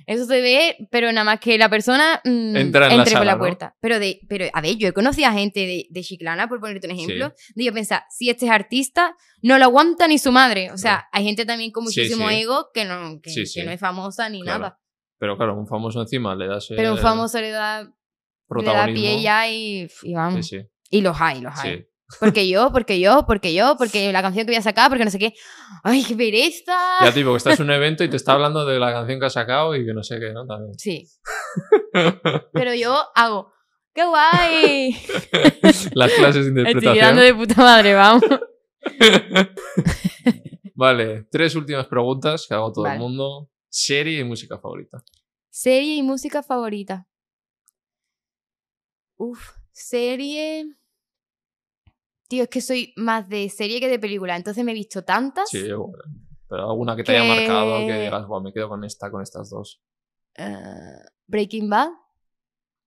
Eso se ve, pero nada más que la persona mm, Entra en la por la ¿no? puerta. Pero, de, pero, a ver, yo he conocido a gente de, de Chiclana, por ponerte un ejemplo, de yo pensar, si este es artista, no lo aguanta ni su madre. O sea, hay gente también con Sí, muchísimo sí. ego que no, que, Sí, que sí. no es famosa ni Claro. nada. Pero claro, un famoso encima le das Pero un famoso le da, le da pie ya y, y vamos. Sí, sí. Y los hay, los hay. Porque yo, porque yo, porque yo, porque la canción que voy a sacar, porque no sé qué. ¡Ay, qué pereza! Ya, tipo, que estás en un evento y te está hablando de la canción que has sacado y que no sé qué, ¿no? También. Sí. Pero yo hago, ¡qué guay! Las clases Estoy de interpretación. de puta madre, vamos. Vale, tres últimas preguntas que hago a todo Vale. el mundo. Serie y música favorita. Serie y música favorita. Uf, serie. Tío, es que soy más de serie que de película, entonces me he visto tantas. Sí, pero alguna que te haya marcado que digas, "Buah, me quedo con esta, con estas dos. Eh, Breaking Bad,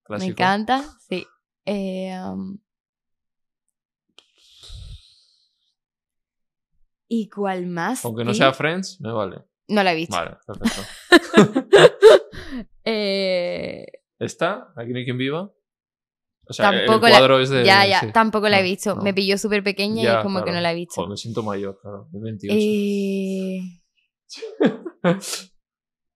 Clásico. me encanta, sí. Eh, um, ¿Y cuál más? Aunque no tío? sea Friends, me vale. No la he visto. Vale, perfecto. Eh, ¿Esta? ¿Aquí no hay quien viva? O sea, Tampoco el la- cuadro es de... ya, ya, sí. tampoco la he No, visto. no. Me pilló súper pequeña y es como que no la he visto. Joder, me siento mayor, claro. de 28. Eh,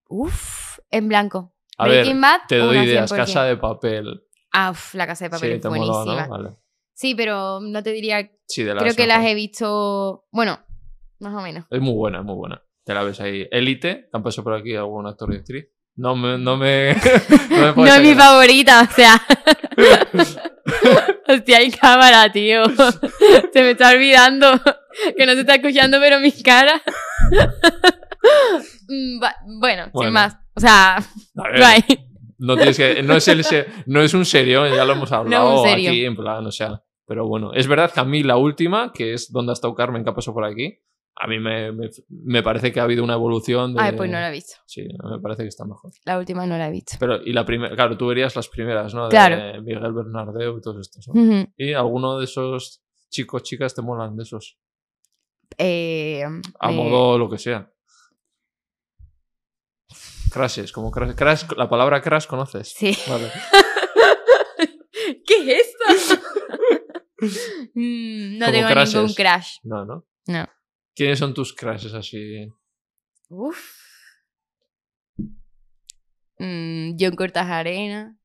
uf, en blanco. A ver, Breaking Bad, te doy ideas. 100%. Casa de papel. Ah, uf, la casa de papel sí, es buenísima. ¿no? Vale. Sí, pero no te diría. Sí, de las Creo que las he visto. Bueno, más o menos. Es muy buena, es muy buena. Te la ves ahí. Elite, han pasado por aquí algún actor y actriz. No me... No me, no me No es mi favorita, o sea. Hostia, hay cámara, tío. Se me está olvidando que no se está escuchando, pero mi cara. Mm, va- bueno, Bueno. sin más. O sea, no, tienes que, no, es el no es un serio, ya lo hemos hablado serio. aquí, en plan, o sea. Pero bueno, es verdad que a mí la última, que es donde ha estado Carmen, que ha pasado por aquí, a mí me, me, me parece que ha habido una evolución de... Ay, pues no la he visto. Sí, me parece que está mejor. La última no la he visto. Pero, y la primera, claro, tú verías las primeras, ¿no? De Claro. Miguel Bernardeu y todos estos. Y alguno de esos chicos, chicas te molan de esos. Eh, A eh, modo lo que sea. Crashes, como crash, crash- la palabra crash conoces. Sí. Vale. ¿Qué es esto? Mm, no tengo ningún crash. No, ¿no? No. ¿Quiénes son tus crashes así? Uf. Mm, John Cortas Arena.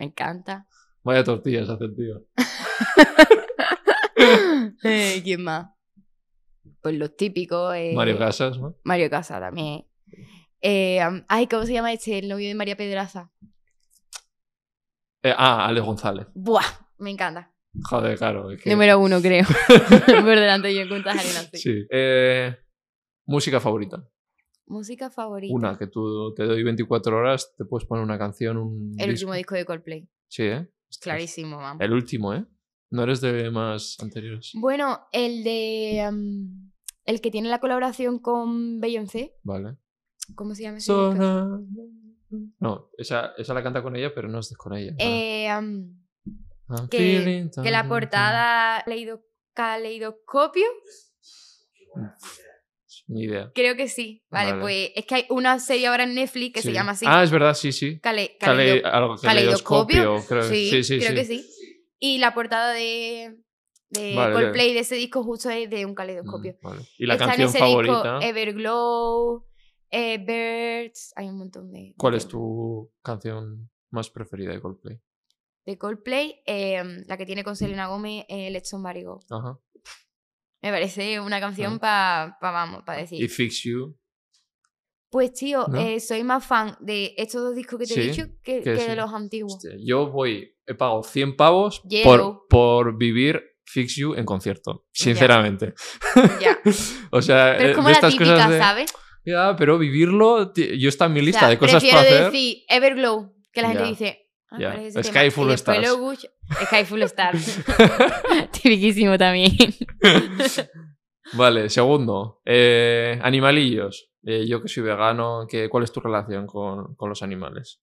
Me encanta. Vaya tortillas hace el tío. Eh, ¿Quién más? Pues los típicos. eh, Mario Casas, ¿no? Mario Casa también. Eh, ay, ¿cómo se llama este? El novio de María Pedraza. Eh, ah, Alex González. Buah, me encanta. Joder, claro. es que- Número uno, creo. Por delante de John Cortas Arena. sí. Sí. Eh, música favorita. Música favorita. Una, que tú te doy 24 horas, te puedes poner una canción, un El disco. último disco de Coldplay. Sí, ¿eh? Clarísimo, vamos. El último, ¿eh? No eres de más anteriores. Bueno, el de. el que tiene la colaboración con Beyoncé. Vale. ¿Cómo se llama ese disco? No, esa, esa la canta con ella, pero no es con ella. Eh, que- feeling que la portada leído caleidoscopio. Ni idea. Creo que sí. Vale, Vale. pues es que hay una serie ahora en Netflix que se llama así. Ah, es verdad, sí, sí. Cale- caleido- caleidoscopio. creo. Sí, Sí, sí, creo sí. que sí. Y la portada de, de Vale, Coldplay de ese disco justo es de un caleidoscopio. Mm, vale. Y la Está canción en ese favorita. disco Everglow, eh, Birds, hay un montón de... ¿Cuál es tu canción más preferida de Coldplay? De Coldplay, eh, la que tiene con Selena Gomez, eh, Let's Somebody Go. Ajá. Me parece una canción Ah. para, vamos, para decir. Y Fix You. Pues tío, ¿No? eh, soy más fan de estos dos discos que te Sí, he dicho que, que que sí. de los antiguos. Hostia, yo voy, he pagado 100 pavos por, por vivir Fix You en concierto. Sinceramente. Ya. O sea, Pero eh, es como de la estas típica, cosas de. ¿sabes? Ya, pero vivirlo, yo está en mi O lista sea, de cosas prefiero para hacer. decir Everglow, que la gente Ya. dice... "Ah, Ya. ¿cuál es ese tema?". Sky Full Y después Stars. lo escucho- Sky Full Stars. Tipiquísimo también. Vale, segundo. eh, animalillos. Eh, yo que soy vegano, ¿qué, ¿cuál es tu relación con, con los animales?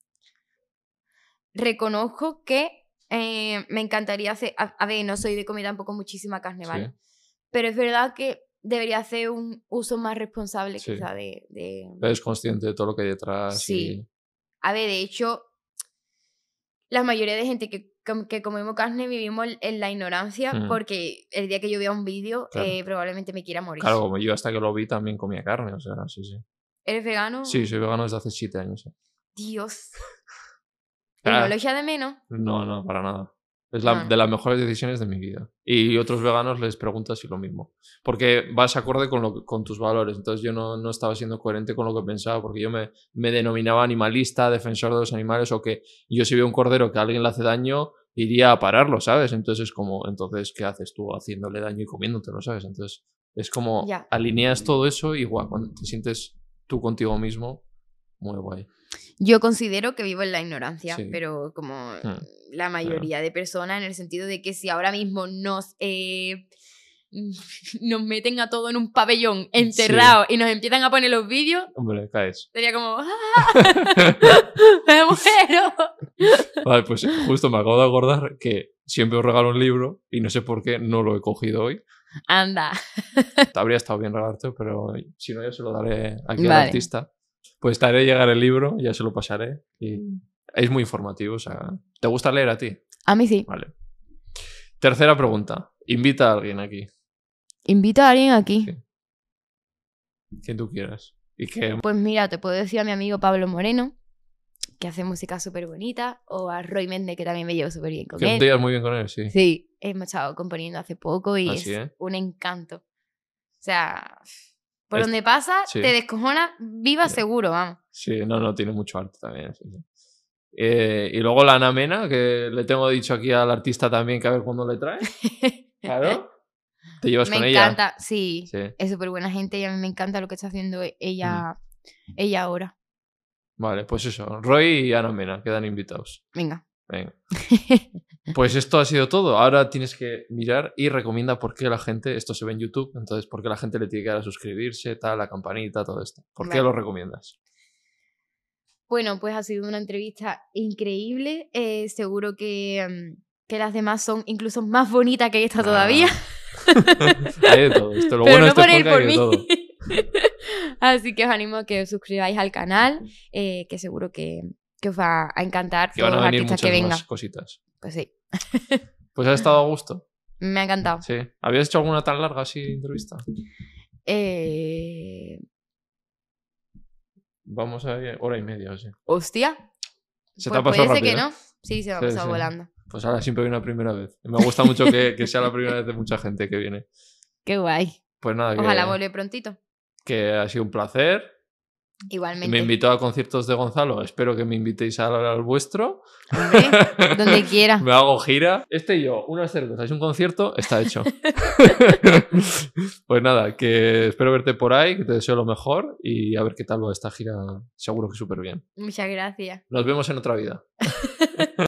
Reconozco que eh, me encantaría hacer... A, a ver, no soy de comer tampoco muchísima carne, ¿vale? Sí. Pero es verdad que debería hacer un uso más responsable Sí. quizá de... de- Eres consciente de todo lo que hay detrás. Sí. A ver, de hecho, la mayoría de gente que, que comemos carne vivimos en la ignorancia Mm. porque el día que yo vea un vídeo Claro. eh, probablemente me quiera morir. claro, como yo hasta que lo vi también comía carne, o sea, sí, sí. ¿Eres vegano? Sí, soy vegano desde hace 7 años. Dios. ¿Y Ah. no lo echa de menos? No, no, para nada. Es la, Ah. de las mejores decisiones de mi vida. Y otros veganos les preguntas si lo mismo. Porque vas acorde con, lo, con tus valores. Entonces yo no, no estaba siendo coherente con lo que pensaba, porque yo me, me denominaba animalista, defensor de los animales, o que yo si veo un cordero que a alguien le hace daño, iría a pararlo, ¿sabes? Entonces es como, entonces, ¿qué haces tú haciéndole daño y comiéndotelo, ¿sabes? Entonces es como, Ya. alineas todo eso y guau, cuando te sientes tú contigo mismo, muy guay. Yo considero que vivo en la ignorancia, Sí. pero como Hmm. la mayoría de personas, en el sentido de que si ahora mismo nos, eh, nos meten a todo en un pabellón encerrado y nos empiezan a poner los vídeos, Hombre, caes. sería como ¡Ah! ¡Me muero! Vale, pues justo me acabo de acordar que siempre os regalo un libro y no sé por qué no lo he cogido hoy. Anda. Habría estado bien regalarte, pero si no, ya se lo daré aquí al Vale. artista. Pues te haré llegar el libro, ya se lo pasaré. Y es muy informativo, o sea, ¿te gusta leer a ti? A mí sí. Vale. Tercera pregunta. Invita a alguien aquí, Invito a alguien aquí. Sí. quien tú quieras. Y que Pues mira, te puedo decir a mi amigo Pablo Moreno, que hace música súper bonita, o a Roy Méndez, que también me llevo súper bien con que él. te llevas muy bien con él, sí. Sí, hemos estado componiendo hace poco y Ah, es ¿eh? un encanto. O sea, por Es- donde pasa, sí. te descojona, viva seguro, vamos. Sí, no, no, tiene mucho arte también. sí. Eh, y luego la Ana Mena, que le tengo dicho aquí al artista también que a ver cuándo le trae. Claro. ¿Te llevas me con ella? encanta, sí, es súper buena gente y a mí me encanta lo que está haciendo e- ella, Mm. ella ahora. Vale, pues eso. Roy y Ana Mena quedan invitados. Venga. Venga. Pues esto ha sido todo. Ahora tienes que mirar y recomienda por qué la gente, esto se ve en YouTube, entonces por qué la gente le tiene que dar a suscribirse, tal, la campanita, todo esto. ¿Por qué lo recomiendas? Bueno, pues ha sido una entrevista increíble. eh, seguro que, mm, que las demás son incluso más bonitas que esta todavía. hay de todo. Esto, lo Pero bueno no este por podcast por hay mí. todo. Así que os animo a que os suscribáis al canal, eh, que seguro que, que os va a encantar Que van a venir muchas que vengan. más cositas. Pues sí, Pues ha estado a gusto. me ha encantado. Sí. ¿Habías hecho alguna tan larga así entrevista? Eh... Vamos a hora y media, o sí. Hostia. Se te pues ha pasado puede ser rápido. que ¿eh? no. Sí, se me ha Sí, pasado sí. volando. Pues ahora siempre hay una primera vez. Me gusta mucho que, que sea la primera vez de mucha gente que viene. Qué guay. Pues nada, que, Ojalá vuelva prontito. que ha sido un placer. Igualmente. Me invitó a conciertos de Gonzalo. Espero que me invitéis al, al vuestro. Hombre, donde quiera. Me hago gira. Este y yo, unas cervezas y un concierto, está hecho. pues nada, que espero verte por ahí, que te deseo lo mejor y a ver qué tal va esta gira. Seguro que súper bien. Muchas gracias. Nos vemos en otra vida.